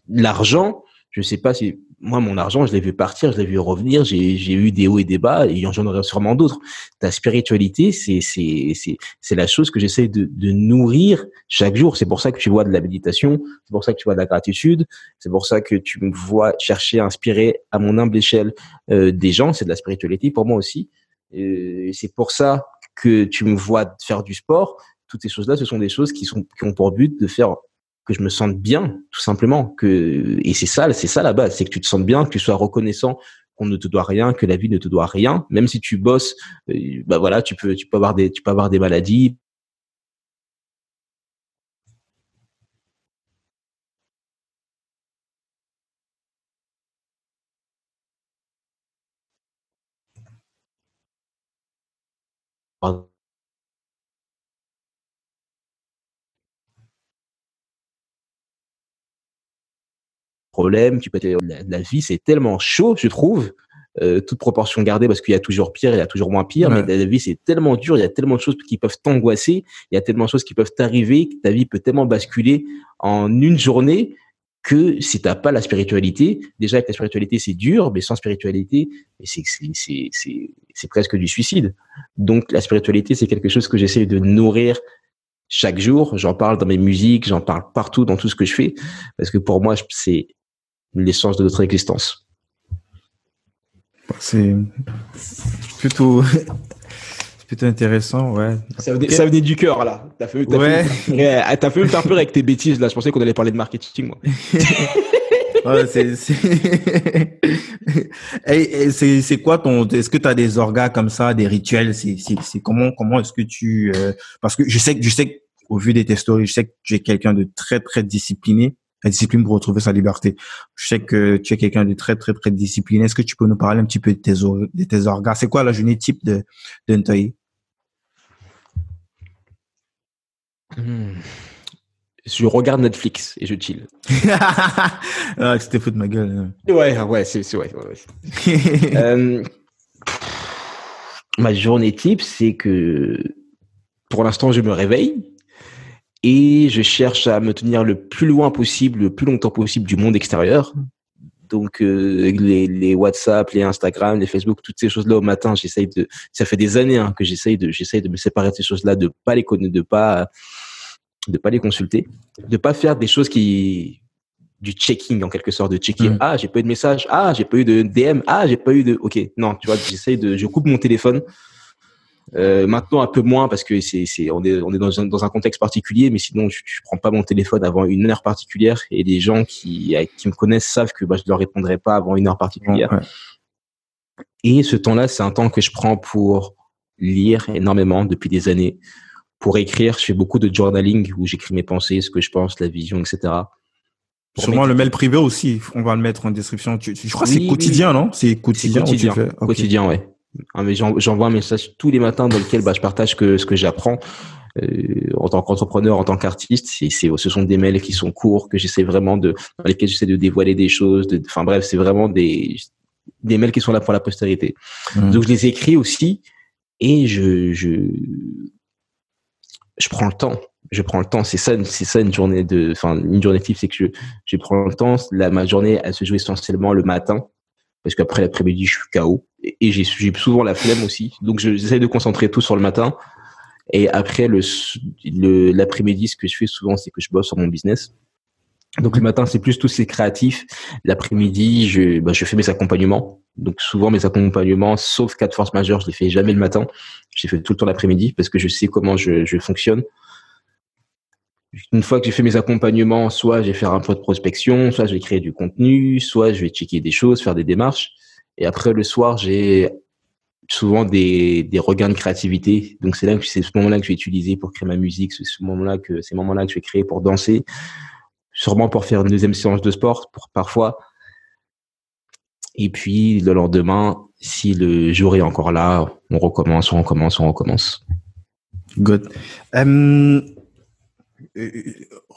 S3: l'argent, je sais pas si moi, mon argent, je l'ai vu partir, je l'ai vu revenir, j'ai eu des hauts et des bas, et j'en aurai sûrement d'autres. Ta spiritualité, c'est c'est la chose que j'essaie de, de nourrir chaque jour. C'est pour ça que tu vois de la méditation, c'est pour ça que tu vois de la gratitude, c'est pour ça que tu me vois chercher à inspirer à mon humble échelle euh, des gens. C'est de la spiritualité pour moi aussi. Euh, c'est pour ça que tu me vois faire du sport. Toutes ces choses-là, ce sont des choses qui sont qui ont pour but de faire que je me sente bien, tout simplement. Que et c'est ça, c'est ça la base, c'est que tu te sentes bien, que tu sois reconnaissant qu'on ne te doit rien, que la vie ne te doit rien, même si tu bosses, euh, bah voilà, tu peux, tu peux avoir des, tu peux avoir des maladies. Problème, tu peux la, vie c'est tellement chaud, je trouve, euh, toute proportion gardée parce qu'il y a toujours pire, il y a toujours moins pire, mais la vie c'est tellement dur, il y a tellement de choses qui peuvent t'angoisser, il y a tellement de choses qui peuvent t'arriver, que ta vie peut tellement basculer en une journée que si t'as pas la spiritualité, déjà avec la spiritualité c'est dur, mais sans spiritualité, c'est c'est c'est c'est presque du suicide. Donc la spiritualité c'est quelque chose que j'essaie de nourrir chaque jour. J'en parle dans mes musiques, j'en parle partout dans tout ce que je fais, parce que pour moi c'est l'essence de notre existence.
S1: C'est plutôt, plutôt intéressant, ouais.
S3: Ça venait, du cœur, là. T'as fait, t'as ouais. fait, fait me faire peur avec tes bêtises, là. Je pensais qu'on allait parler de marketing, moi.
S1: ouais, c'est, c'est quoi ton, est-ce que tu as des orgas comme ça, des rituels? C'est, c'est, comment, comment est-ce que tu, euh, parce que je sais que, je sais au vu de tes stories, je sais que tu es quelqu'un de très, très discipliné la discipline pour retrouver sa liberté. Je sais que tu es quelqu'un de très, très, très discipliné. Est-ce que tu peux nous parler un petit peu de tes, de tes organes? C'est quoi la journée type de, de
S3: hmm. Je regarde Netflix et je chill.
S1: ah, c'était fou de ma gueule.
S3: Hein. Ouais, ouais, c'est, ouais. ouais. euh, ma journée type, c'est que pour l'instant, je me réveille et je cherche à me tenir le plus loin possible, le plus longtemps possible du monde extérieur. Donc euh, les, les, WhatsApp, les Instagram, les Facebook, toutes ces choses-là au matin, j'essaye de. Ça fait des années hein, que j'essaye de, j'essaye de me séparer de ces choses-là, de pas les connaître, de pas, de pas les consulter, de pas faire des choses qui du checking en quelque sorte, de checker. Mm. Ah, j'ai pas eu de message. Ah, j'ai pas eu de DM. Ah, j'ai pas eu de. Ok, non, tu vois, j'essaye de. Je coupe mon téléphone euh, maintenant un peu moins parce que c'est c'est on est on est dans un, dans un contexte particulier, mais sinon je, je prends pas mon téléphone avant une heure particulière et les gens qui qui me connaissent savent que bah, je leur répondrai pas avant une heure particulière. Et ce temps-là, c'est un temps que je prends pour lire énormément depuis des années, pour écrire. Je fais beaucoup de journaling où j'écris mes pensées, ce que je pense, la vision, etc.
S1: Sûrement le mail privé aussi, on va le mettre en description. je crois que c'est quotidien, non? C'est quotidien.
S3: Quotidien, quotidien, ouais. Ah, j'envoie un message tous les matins dans lequel bah, je partage que, ce que j'apprends. Euh, en tant qu'entrepreneur, en tant qu'artiste, c'est, ce sont des mails qui sont courts, que j'essaie vraiment de, dans lesquels j'essaie de dévoiler des choses. De, enfin bref, c'est vraiment des, des mails qui sont là pour la postérité. Mmh. Donc je les écris aussi et je, je, je prends le temps. Je prends le temps. C'est ça, c'est ça une journée de, enfin une journée type, c'est que je, je prends le temps. La, ma journée, elle se joue essentiellement le matin parce qu'après l'après-midi, je suis KO et j'ai souvent la flemme aussi. Donc j'essaie de concentrer tout sur le matin. Et après le l'après-midi, ce que je fais souvent, c'est que je bosse sur mon business. Donc le matin, c'est plus tout c'est créatif. L'après-midi, je, bah, je fais mes accompagnements. Donc souvent mes accompagnements, sauf cas de force majeure, je les fais jamais le matin. Je les fais tout le temps l'après-midi parce que je sais comment je, je fonctionne. Une fois que j'ai fait mes accompagnements, soit je vais faire un peu de prospection, soit je vais créer du contenu, soit je vais checker des choses, faire des démarches. Et après, le soir, j'ai souvent des, des regains de créativité. Donc, c'est là que c'est ce moment-là que je vais pour créer ma musique. C'est ce moment-là que, ces moments-là que je vais créer pour danser. Sûrement pour faire une deuxième séance de sport, parfois. Et puis, le lendemain, si le jour est encore là, on recommence, on recommence, on recommence.
S1: Good.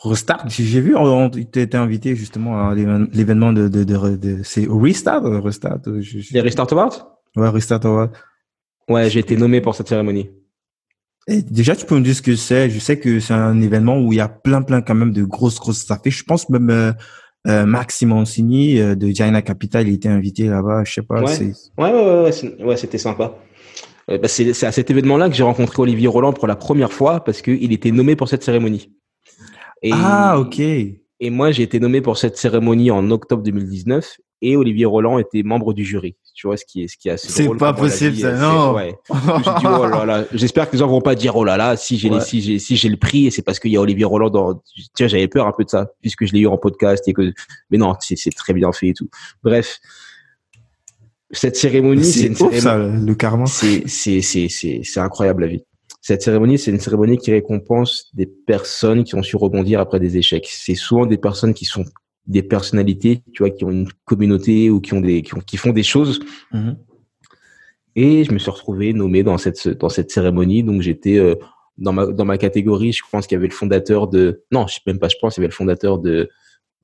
S1: Restart, j'ai vu, tu été invité justement à l'événement de, de, de, c'est Restart, Restart.
S3: Les Restart Awards?
S1: Ouais, Restart Awards.
S3: Ouais, j'ai été nommé pour cette cérémonie.
S1: Et déjà, tu peux me dire ce que c'est. Je sais que c'est un événement où il y a plein, plein quand même de grosses, grosses affaires. Je pense même euh, euh, euh, de Diana Capital, il était invité là-bas, je sais pas.
S3: Ouais. Ouais, ouais, ouais, ouais, c'était sympa. Euh, bah, c'est à cet événement-là que j'ai rencontré Olivier Roland pour la première fois parce qu'il était nommé pour cette cérémonie.
S1: Et, ah, ok.
S3: Et moi, j'ai été nommé pour cette cérémonie en octobre 2019 et Olivier Roland était membre du jury. Tu vois ce qui est ce qui est assez
S1: C'est pas possible ça, non.
S3: Ouais. dit, oh là là. J'espère que les gens vont pas dire oh là là si j'ai si j'ai si j'ai le prix et c'est parce qu'il y a Olivier Roland dans tiens, j'avais peur un peu de ça puisque je l'ai eu en podcast et que mais non, c'est très bien fait et tout. Bref, cette cérémonie, c'est une cérémonie
S1: ça, le karma.
S3: C'est c'est c'est c'est c'est incroyable la vie. Cette cérémonie, c'est une cérémonie qui récompense des personnes qui ont su rebondir après des échecs. C'est souvent des personnes qui sont des personnalités, tu vois, qui ont une communauté ou qui ont des, qui, font des choses. Mhm. Et je me suis retrouvé nommé dans cette, dans cette cérémonie. Donc j'étais euh, dans ma, dans ma catégorie. Je pense qu'il y avait le fondateur de, non, je sais même pas, je pense qu'il y avait le fondateur de,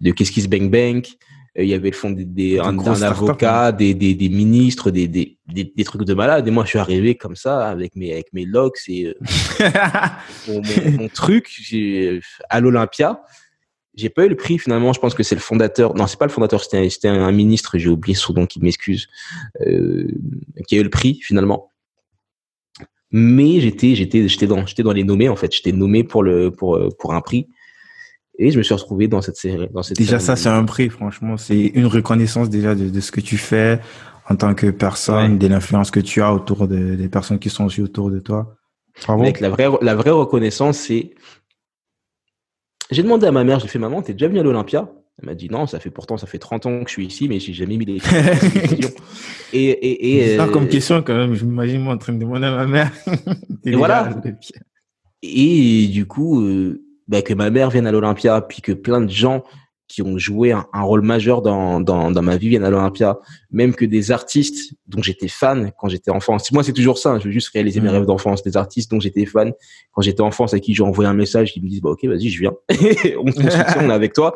S3: de Qu'est-ce qui se bang bang. Il y avait le fond des, un, avocat, hein. des, des, des, ministres, des, des, des, trucs de malade. Et moi, je suis arrivé comme ça avec mes, avec mes locks et euh, mon, mon, mon, truc à l'Olympia j'ai pas eu le prix finalement. Je pense que c'est le fondateur. Non, c'est pas le fondateur. C'était un, un, ministre. J'ai oublié son nom. Qui m'excuse. Euh, qui a eu le prix finalement. Mais j'étais, j'étais, j'étais dans, j'étais dans les nommés en fait. J'étais nommé pour le, pour, pour un prix. Et je me suis retrouvé dans cette série. Dans cette
S1: déjà, ça, c'est un prix. Franchement, c'est une reconnaissance déjà de, de, ce que tu fais en tant que personne, de l'influence que tu as autour des personnes qui sont aussi autour de toi.
S3: Bravo. la vraie, la vraie reconnaissance, c'est j'ai demandé à ma mère, j'ai fait maman, t'es déjà venu à l'Olympia? Elle m'a dit non, ça fait pourtant ça fait 30 ans que je suis ici, mais j'ai jamais mis les
S1: et et, et euh, comme question quand même. Je m'imagine moi en train de demander à ma mère.
S3: et voilà. Et du coup, euh, bah, que ma mère vienne à l'Olympia, puis que plein de gens qui ont joué un, rôle majeur dans, dans, dans, ma vie viennent à l'Olympia, même que des artistes dont j'étais fan quand j'étais enfant. Moi, c'est toujours ça. Je veux juste réaliser mes mm. rêves d'enfance. Des artistes dont j'étais fan quand j'étais enfant, à qui j'ai envoyé un message, qui me disent, bah, ok, vas-y, je viens. on te on est avec toi.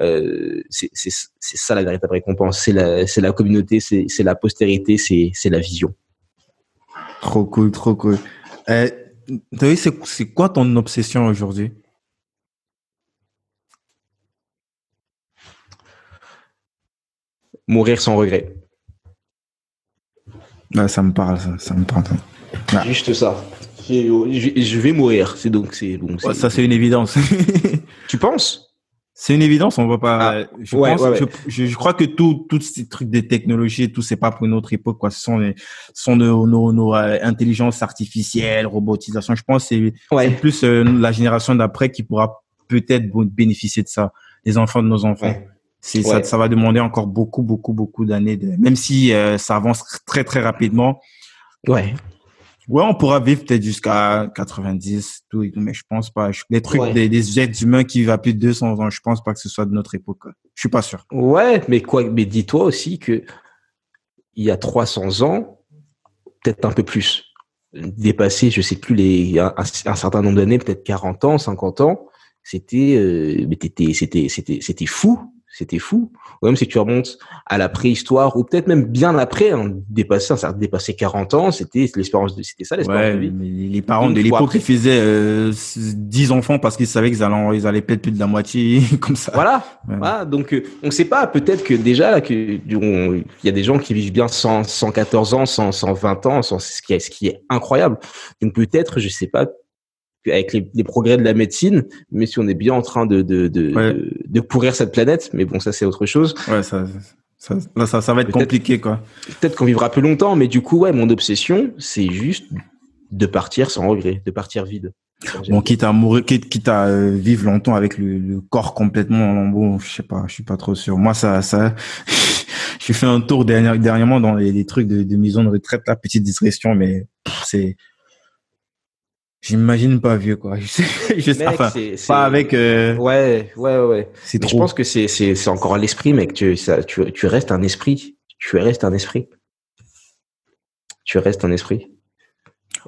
S3: Euh, c'est ça la véritable récompense. C'est la, la communauté, c'est la postérité, c'est la vision.
S1: Trop cool, trop cool. Euh, c'est quoi ton obsession aujourd'hui?
S3: Mourir sans regret.
S1: ça me parle, ça, me parle.
S3: Juste ça. Je, vais mourir. C'est donc c'est bon.
S1: ça c'est une évidence.
S3: tu penses?
S1: C'est une évidence. On va pas. Ah, je, pense, Je, crois que tout, tous ces trucs des technologies, tout c'est pas pour notre époque. Quoi. Ce sont, les, sont nos, nos, nos euh, intelligences artificielles, robotisation. Je pense que c'est plus euh, la génération d'après qui pourra peut-être bénéficier de ça. Les enfants de nos enfants. C'est ça, ça va demander encore beaucoup, beaucoup, beaucoup d'années. De... Même si euh, ça avance très, très rapidement.
S3: Ouais.
S1: Ouais, on pourra vivre peut-être jusqu'à 90, tout, mais je pense pas. Les trucs des, des êtres humains qui vivent à plus de 200 ans, je pense pas que ce soit de notre époque. Je suis pas sûr.
S3: Ouais, mais quoi, mais dis-toi aussi que il y a 300 ans, peut-être un peu plus, dépassé, je sais plus les, un, un certain nombre d'années, peut-être 40 ans, 50 ans, c'était, euh, mais c'était, c'était, c'était fou c'était fou. Ou même si tu remontes à la préhistoire, ou peut-être même bien après, hein, dépasser, ça dépassé 40 ans, c'était l'espérance de, c'était ça l'espérance de vie.
S1: les parents de l'époque, ils faisaient euh, 10 enfants parce qu'ils savaient qu'ils allaient, ils allaient perdre plus de la moitié, comme ça.
S3: Voilà. voilà. Donc, euh, on ne sait pas, peut-être que déjà, là, que, il y a des gens qui vivent bien 100, 114 ans, 100, 120 ans, ce qui est, ce qui est incroyable. Donc, peut-être, je sais pas, avec les, progrès de la médecine, mais si on est bien en train de de, de, de, pourrir cette planète, mais bon, ça c'est autre chose.
S1: Ouais, ça, ça, ça, va être compliqué, quoi.
S3: Peut-être qu'on vivra plus longtemps, mais du coup, ouais, mon obsession, c'est juste de partir sans regret, de partir vide.
S1: Bon, quitte à mourir, quitte, à euh, vivre longtemps avec le, corps complètement en lambeaux, je sais pas, je suis pas trop sûr. Moi, ça, ça, j'ai fait un tour dernièrement dans les, trucs de, de maison de retraite, la petite discrétion, mais c'est, J'imagine pas vieux quoi. Je sais, je sais enfin, pas avec. Euh...
S3: Ouais, ouais, ouais. C'est trop. Je pense que c'est c'est c'est encore l'esprit, mec. Tu ça, tu tu restes un esprit. Tu restes un esprit. Tu restes un esprit.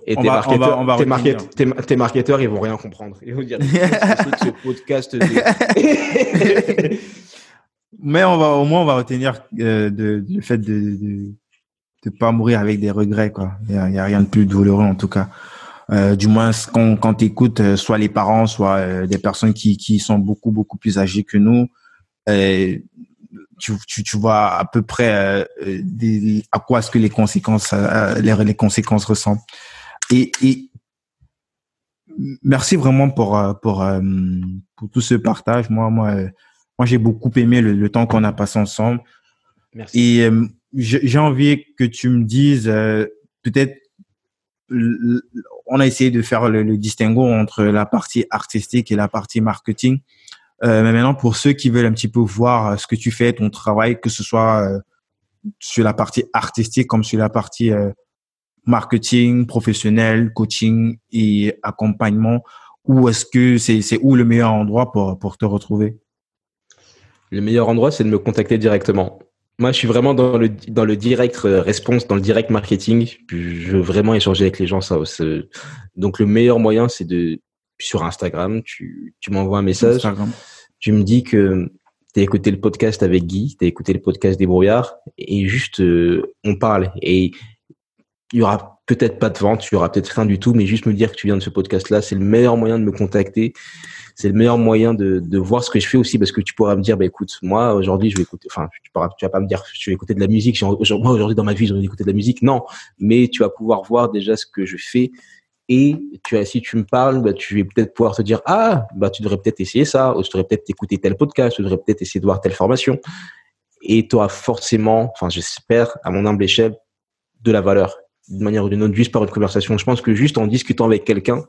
S3: Et tes, marketeurs, on va, tes, market, tes, tes, marketeurs, ils vont rien comprendre. Ils vont dire ce podcast.
S1: Mais on va au moins on va retenir euh, de, le fait de, de de pas mourir avec des regrets quoi. Il y y a rien de plus douloureux en tout cas. Euh, du moins quand, quand tu écoutes euh, soit les parents, soit euh, des personnes qui, qui sont beaucoup, beaucoup plus âgées que nous, tu, tu, tu, vois à peu près des, à quoi est-ce que les conséquences, les, les conséquences ressemblent. Et, et merci vraiment pour pour pour tout ce partage. Moi, moi, moi, j'ai beaucoup aimé le, le temps qu'on a passé ensemble. Merci. Et j'ai envie que tu me dises peut-être on a essayé de faire le, distinguo entre la partie artistique et la partie marketing. Euh, mais maintenant, pour ceux qui veulent un petit peu voir euh, ce que tu fais, ton travail, que ce soit euh, sur la partie artistique comme sur la partie marketing, professionnel, coaching et accompagnement, où est-ce que c'est c'est où le meilleur endroit pour pour te retrouver?
S3: Le meilleur endroit, c'est de me contacter directement. Moi, je suis vraiment dans le, dans le direct euh, response, dans le direct marketing. Je veux vraiment échanger avec les gens. Ça, donc, le meilleur moyen, c'est de sur Instagram, tu, tu m'envoies un message. Tu me dis que tu as écouté le podcast avec Guy, tu as écouté le podcast des brouillards, et juste, euh, on parle. Et il y aura peut-être pas de vente, il y aura peut-être rien du tout, mais juste me dire que tu viens de ce podcast-là, c'est le meilleur moyen de me contacter c'est le meilleur moyen de, de voir ce que je fais aussi parce que tu pourras me dire bah écoute moi aujourd'hui je vais écouter enfin tu pourras vas pas me dire je vais écouter de la musique moi aujourd'hui dans ma vie j'ai envie d'écouter de la musique. Non mais tu vas pouvoir voir déjà ce que je fais. Et tu si tu me parles, bah, tu vas peut-être pouvoir te dire ah bah tu devrais peut-être essayer ça, ou tu devrais peut-être écouter tel podcast, tu devrais peut-être essayer de voir telle formation, et tu auras forcément, enfin j'espère à mon humble échelle, de la valeur. D'une manière ou d'une autre juste par une conversation. Je pense que juste en discutant avec quelqu'un,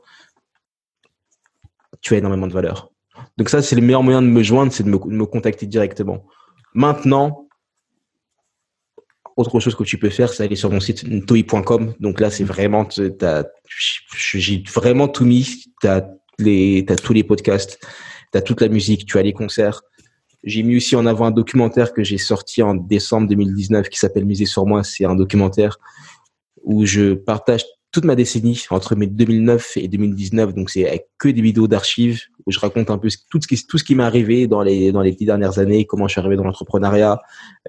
S3: tu as énormément de valeur. Donc ça, c'est le meilleur moyen de me joindre, c'est de me, contacter directement. Maintenant, autre chose que tu peux faire, c'est aller sur mon site toi.com. Donc là, c'est vraiment, j'ai vraiment tout mis. Tu as, as tous les podcasts, tu as toute la musique, tu as les concerts. J'ai mis aussi en avant un documentaire que j'ai sorti en décembre 2019 qui s'appelle Musée sur moi. C'est un documentaire où je partage toute ma décennie entre mes 2009 et 2019 donc c'est que des vidéos d'archives où je raconte un peu tout ce qui tout ce qui m'est arrivé dans les dans les dix dernières années comment je suis arrivé dans l'entrepreneuriat.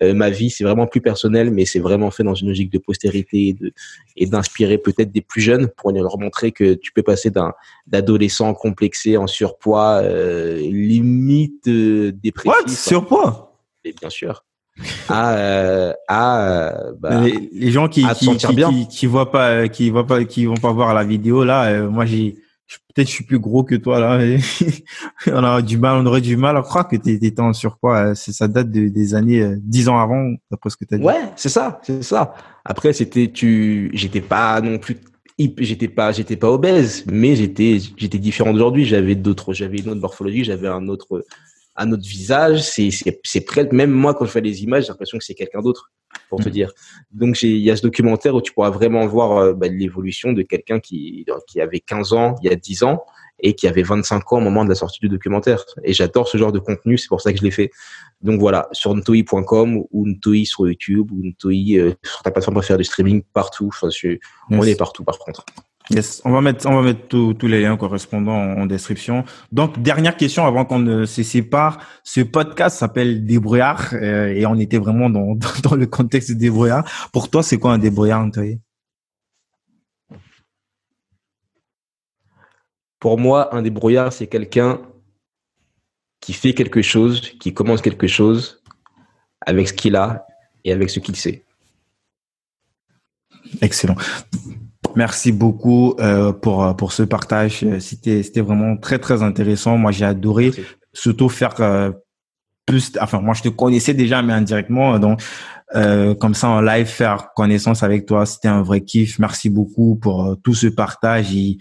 S3: Euh, ma vie c'est vraiment plus personnel mais c'est vraiment fait dans une logique de postérité et de et d'inspirer peut-être des plus jeunes pour leur montrer que tu peux passer d'un d'adolescent complexé en surpoids euh, limite euh, dépressif.
S1: What? Surpoids?
S3: Et bien sûr à, euh, à bah,
S1: les, gens qui qui, qui, qui, voient pas qui voient pas qui vont pas voir la vidéo là euh, moi j'ai peut-être je suis plus gros que toi là on a du mal on aurait du mal à croire que tu étais en surpoids euh, ça date de, des années dix ans avant d'après ce que tu as dit.
S3: Ouais c'est ça c'est ça. Après c'était tu j'étais pas non plus j'étais pas j'étais pas obèse mais j'étais j'étais différent d'aujourd'hui. J'avais d'autres j'avais une autre morphologie j'avais un autre à notre visage, c'est c'est près même moi quand je fais les images, j'ai l'impression que c'est quelqu'un d'autre pour te mm. dire. Donc il y a ce documentaire où tu pourras vraiment voir euh, bah, l'évolution de quelqu'un qui qui avait 15 ans il y a 10 ans et qui avait 25 ans au moment de la sortie du documentaire. Et j'adore ce genre de contenu, c'est pour ça que je l'ai fait. Donc voilà, sur ntoi.com ou ntoi sur YouTube ou ntoi euh, sur ta plateforme pour faire du streaming partout. Enfin, on est partout par contre.
S1: Yes, on va mettre, on va mettre tous les liens correspondants en, description. Donc, dernière question avant qu'on ne se sépare. Ce podcast s'appelle Débrouillard euh, et on était vraiment dans, dans le contexte de débrouillard. Pour toi, c'est quoi un débrouillard, Antoine?
S3: Pour moi, un débrouillard, c'est quelqu'un qui fait quelque chose, qui commence quelque chose avec ce qu'il a et avec ce qu'il sait.
S1: Excellent. Merci beaucoup euh, pour pour ce partage. C'était c'était vraiment très très intéressant. Moi j'ai adoré surtout faire euh, plus. Enfin moi je te connaissais déjà mais indirectement donc euh, comme ça en live faire connaissance avec toi c'était un vrai kiff. Merci beaucoup pour euh, tout ce partage et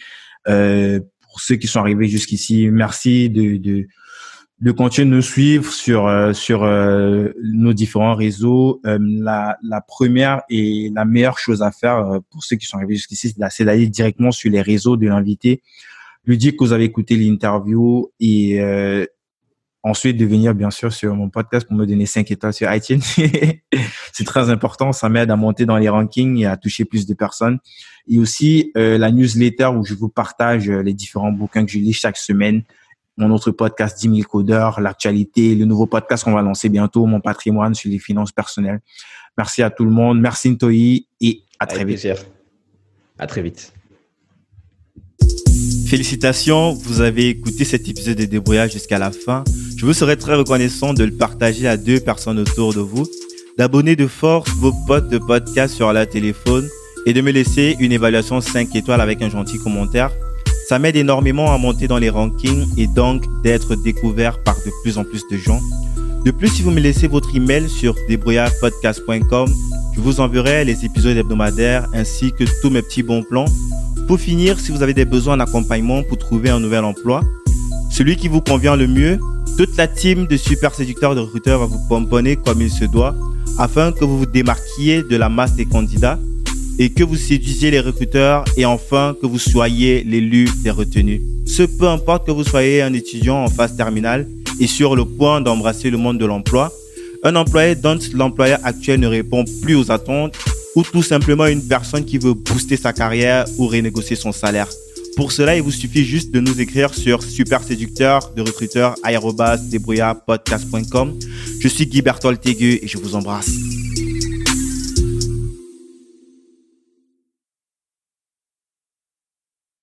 S1: euh, pour ceux qui sont arrivés jusqu'ici. Merci de de de continuer de nous suivre sur euh, sur euh, nos différents réseaux. Euh, la, la première et la meilleure chose à faire pour ceux qui sont arrivés jusqu'ici, c'est d'aller directement sur les réseaux de l'invité, lui dire que vous avez écouté l'interview et ensuite de venir bien sûr sur mon podcast pour me donner 5 étoiles sur iTunes. c'est très important, ça m'aide à monter dans les rankings et à toucher plus de personnes. Et aussi la newsletter où je vous partage les différents bouquins que je lis chaque semaine mon autre podcast 10 000 codeurs, l'actualité, le nouveau podcast qu'on va lancer bientôt, mon patrimoine sur les finances personnelles. Merci à tout le monde. Merci Ntoi et à très vite.
S3: À très vite.
S2: Félicitations, vous avez écouté cet épisode de Débrouillage jusqu'à la fin.
S1: Je vous serais très reconnaissant de le partager à deux personnes autour de vous, d'abonner de force vos potes de podcast sur la téléphone et de me laisser une évaluation 5 étoiles avec un gentil commentaire. Ça m'aide énormément à monter dans les rankings et donc d'être découvert par de plus en plus de gens. De plus, si vous me laissez votre email sur débrouillardpodcast.com, je vous enverrai les épisodes hebdomadaires ainsi que tous mes petits bons plans. Pour finir, si vous avez des besoins d'accompagnement pour trouver un nouvel emploi, celui qui vous convient le mieux, toute la team de super séducteurs de recruteurs va vous pomponner comme il se doit afin que vous vous démarquiez de la masse des candidats et que vous séduisiez les recruteurs et enfin que vous soyez l'élu des retenus. Ce peu importe que vous soyez un étudiant en phase terminale et sur le point d'embrasser le monde de l'emploi, un employé dont l'employeur actuel ne répond plus aux attentes ou tout simplement une personne qui veut booster sa carrière ou renégocier son salaire. Pour cela, il vous suffit juste de nous écrire sur super séducteur de recruteur Je suis Guy Bertol et je vous embrasse.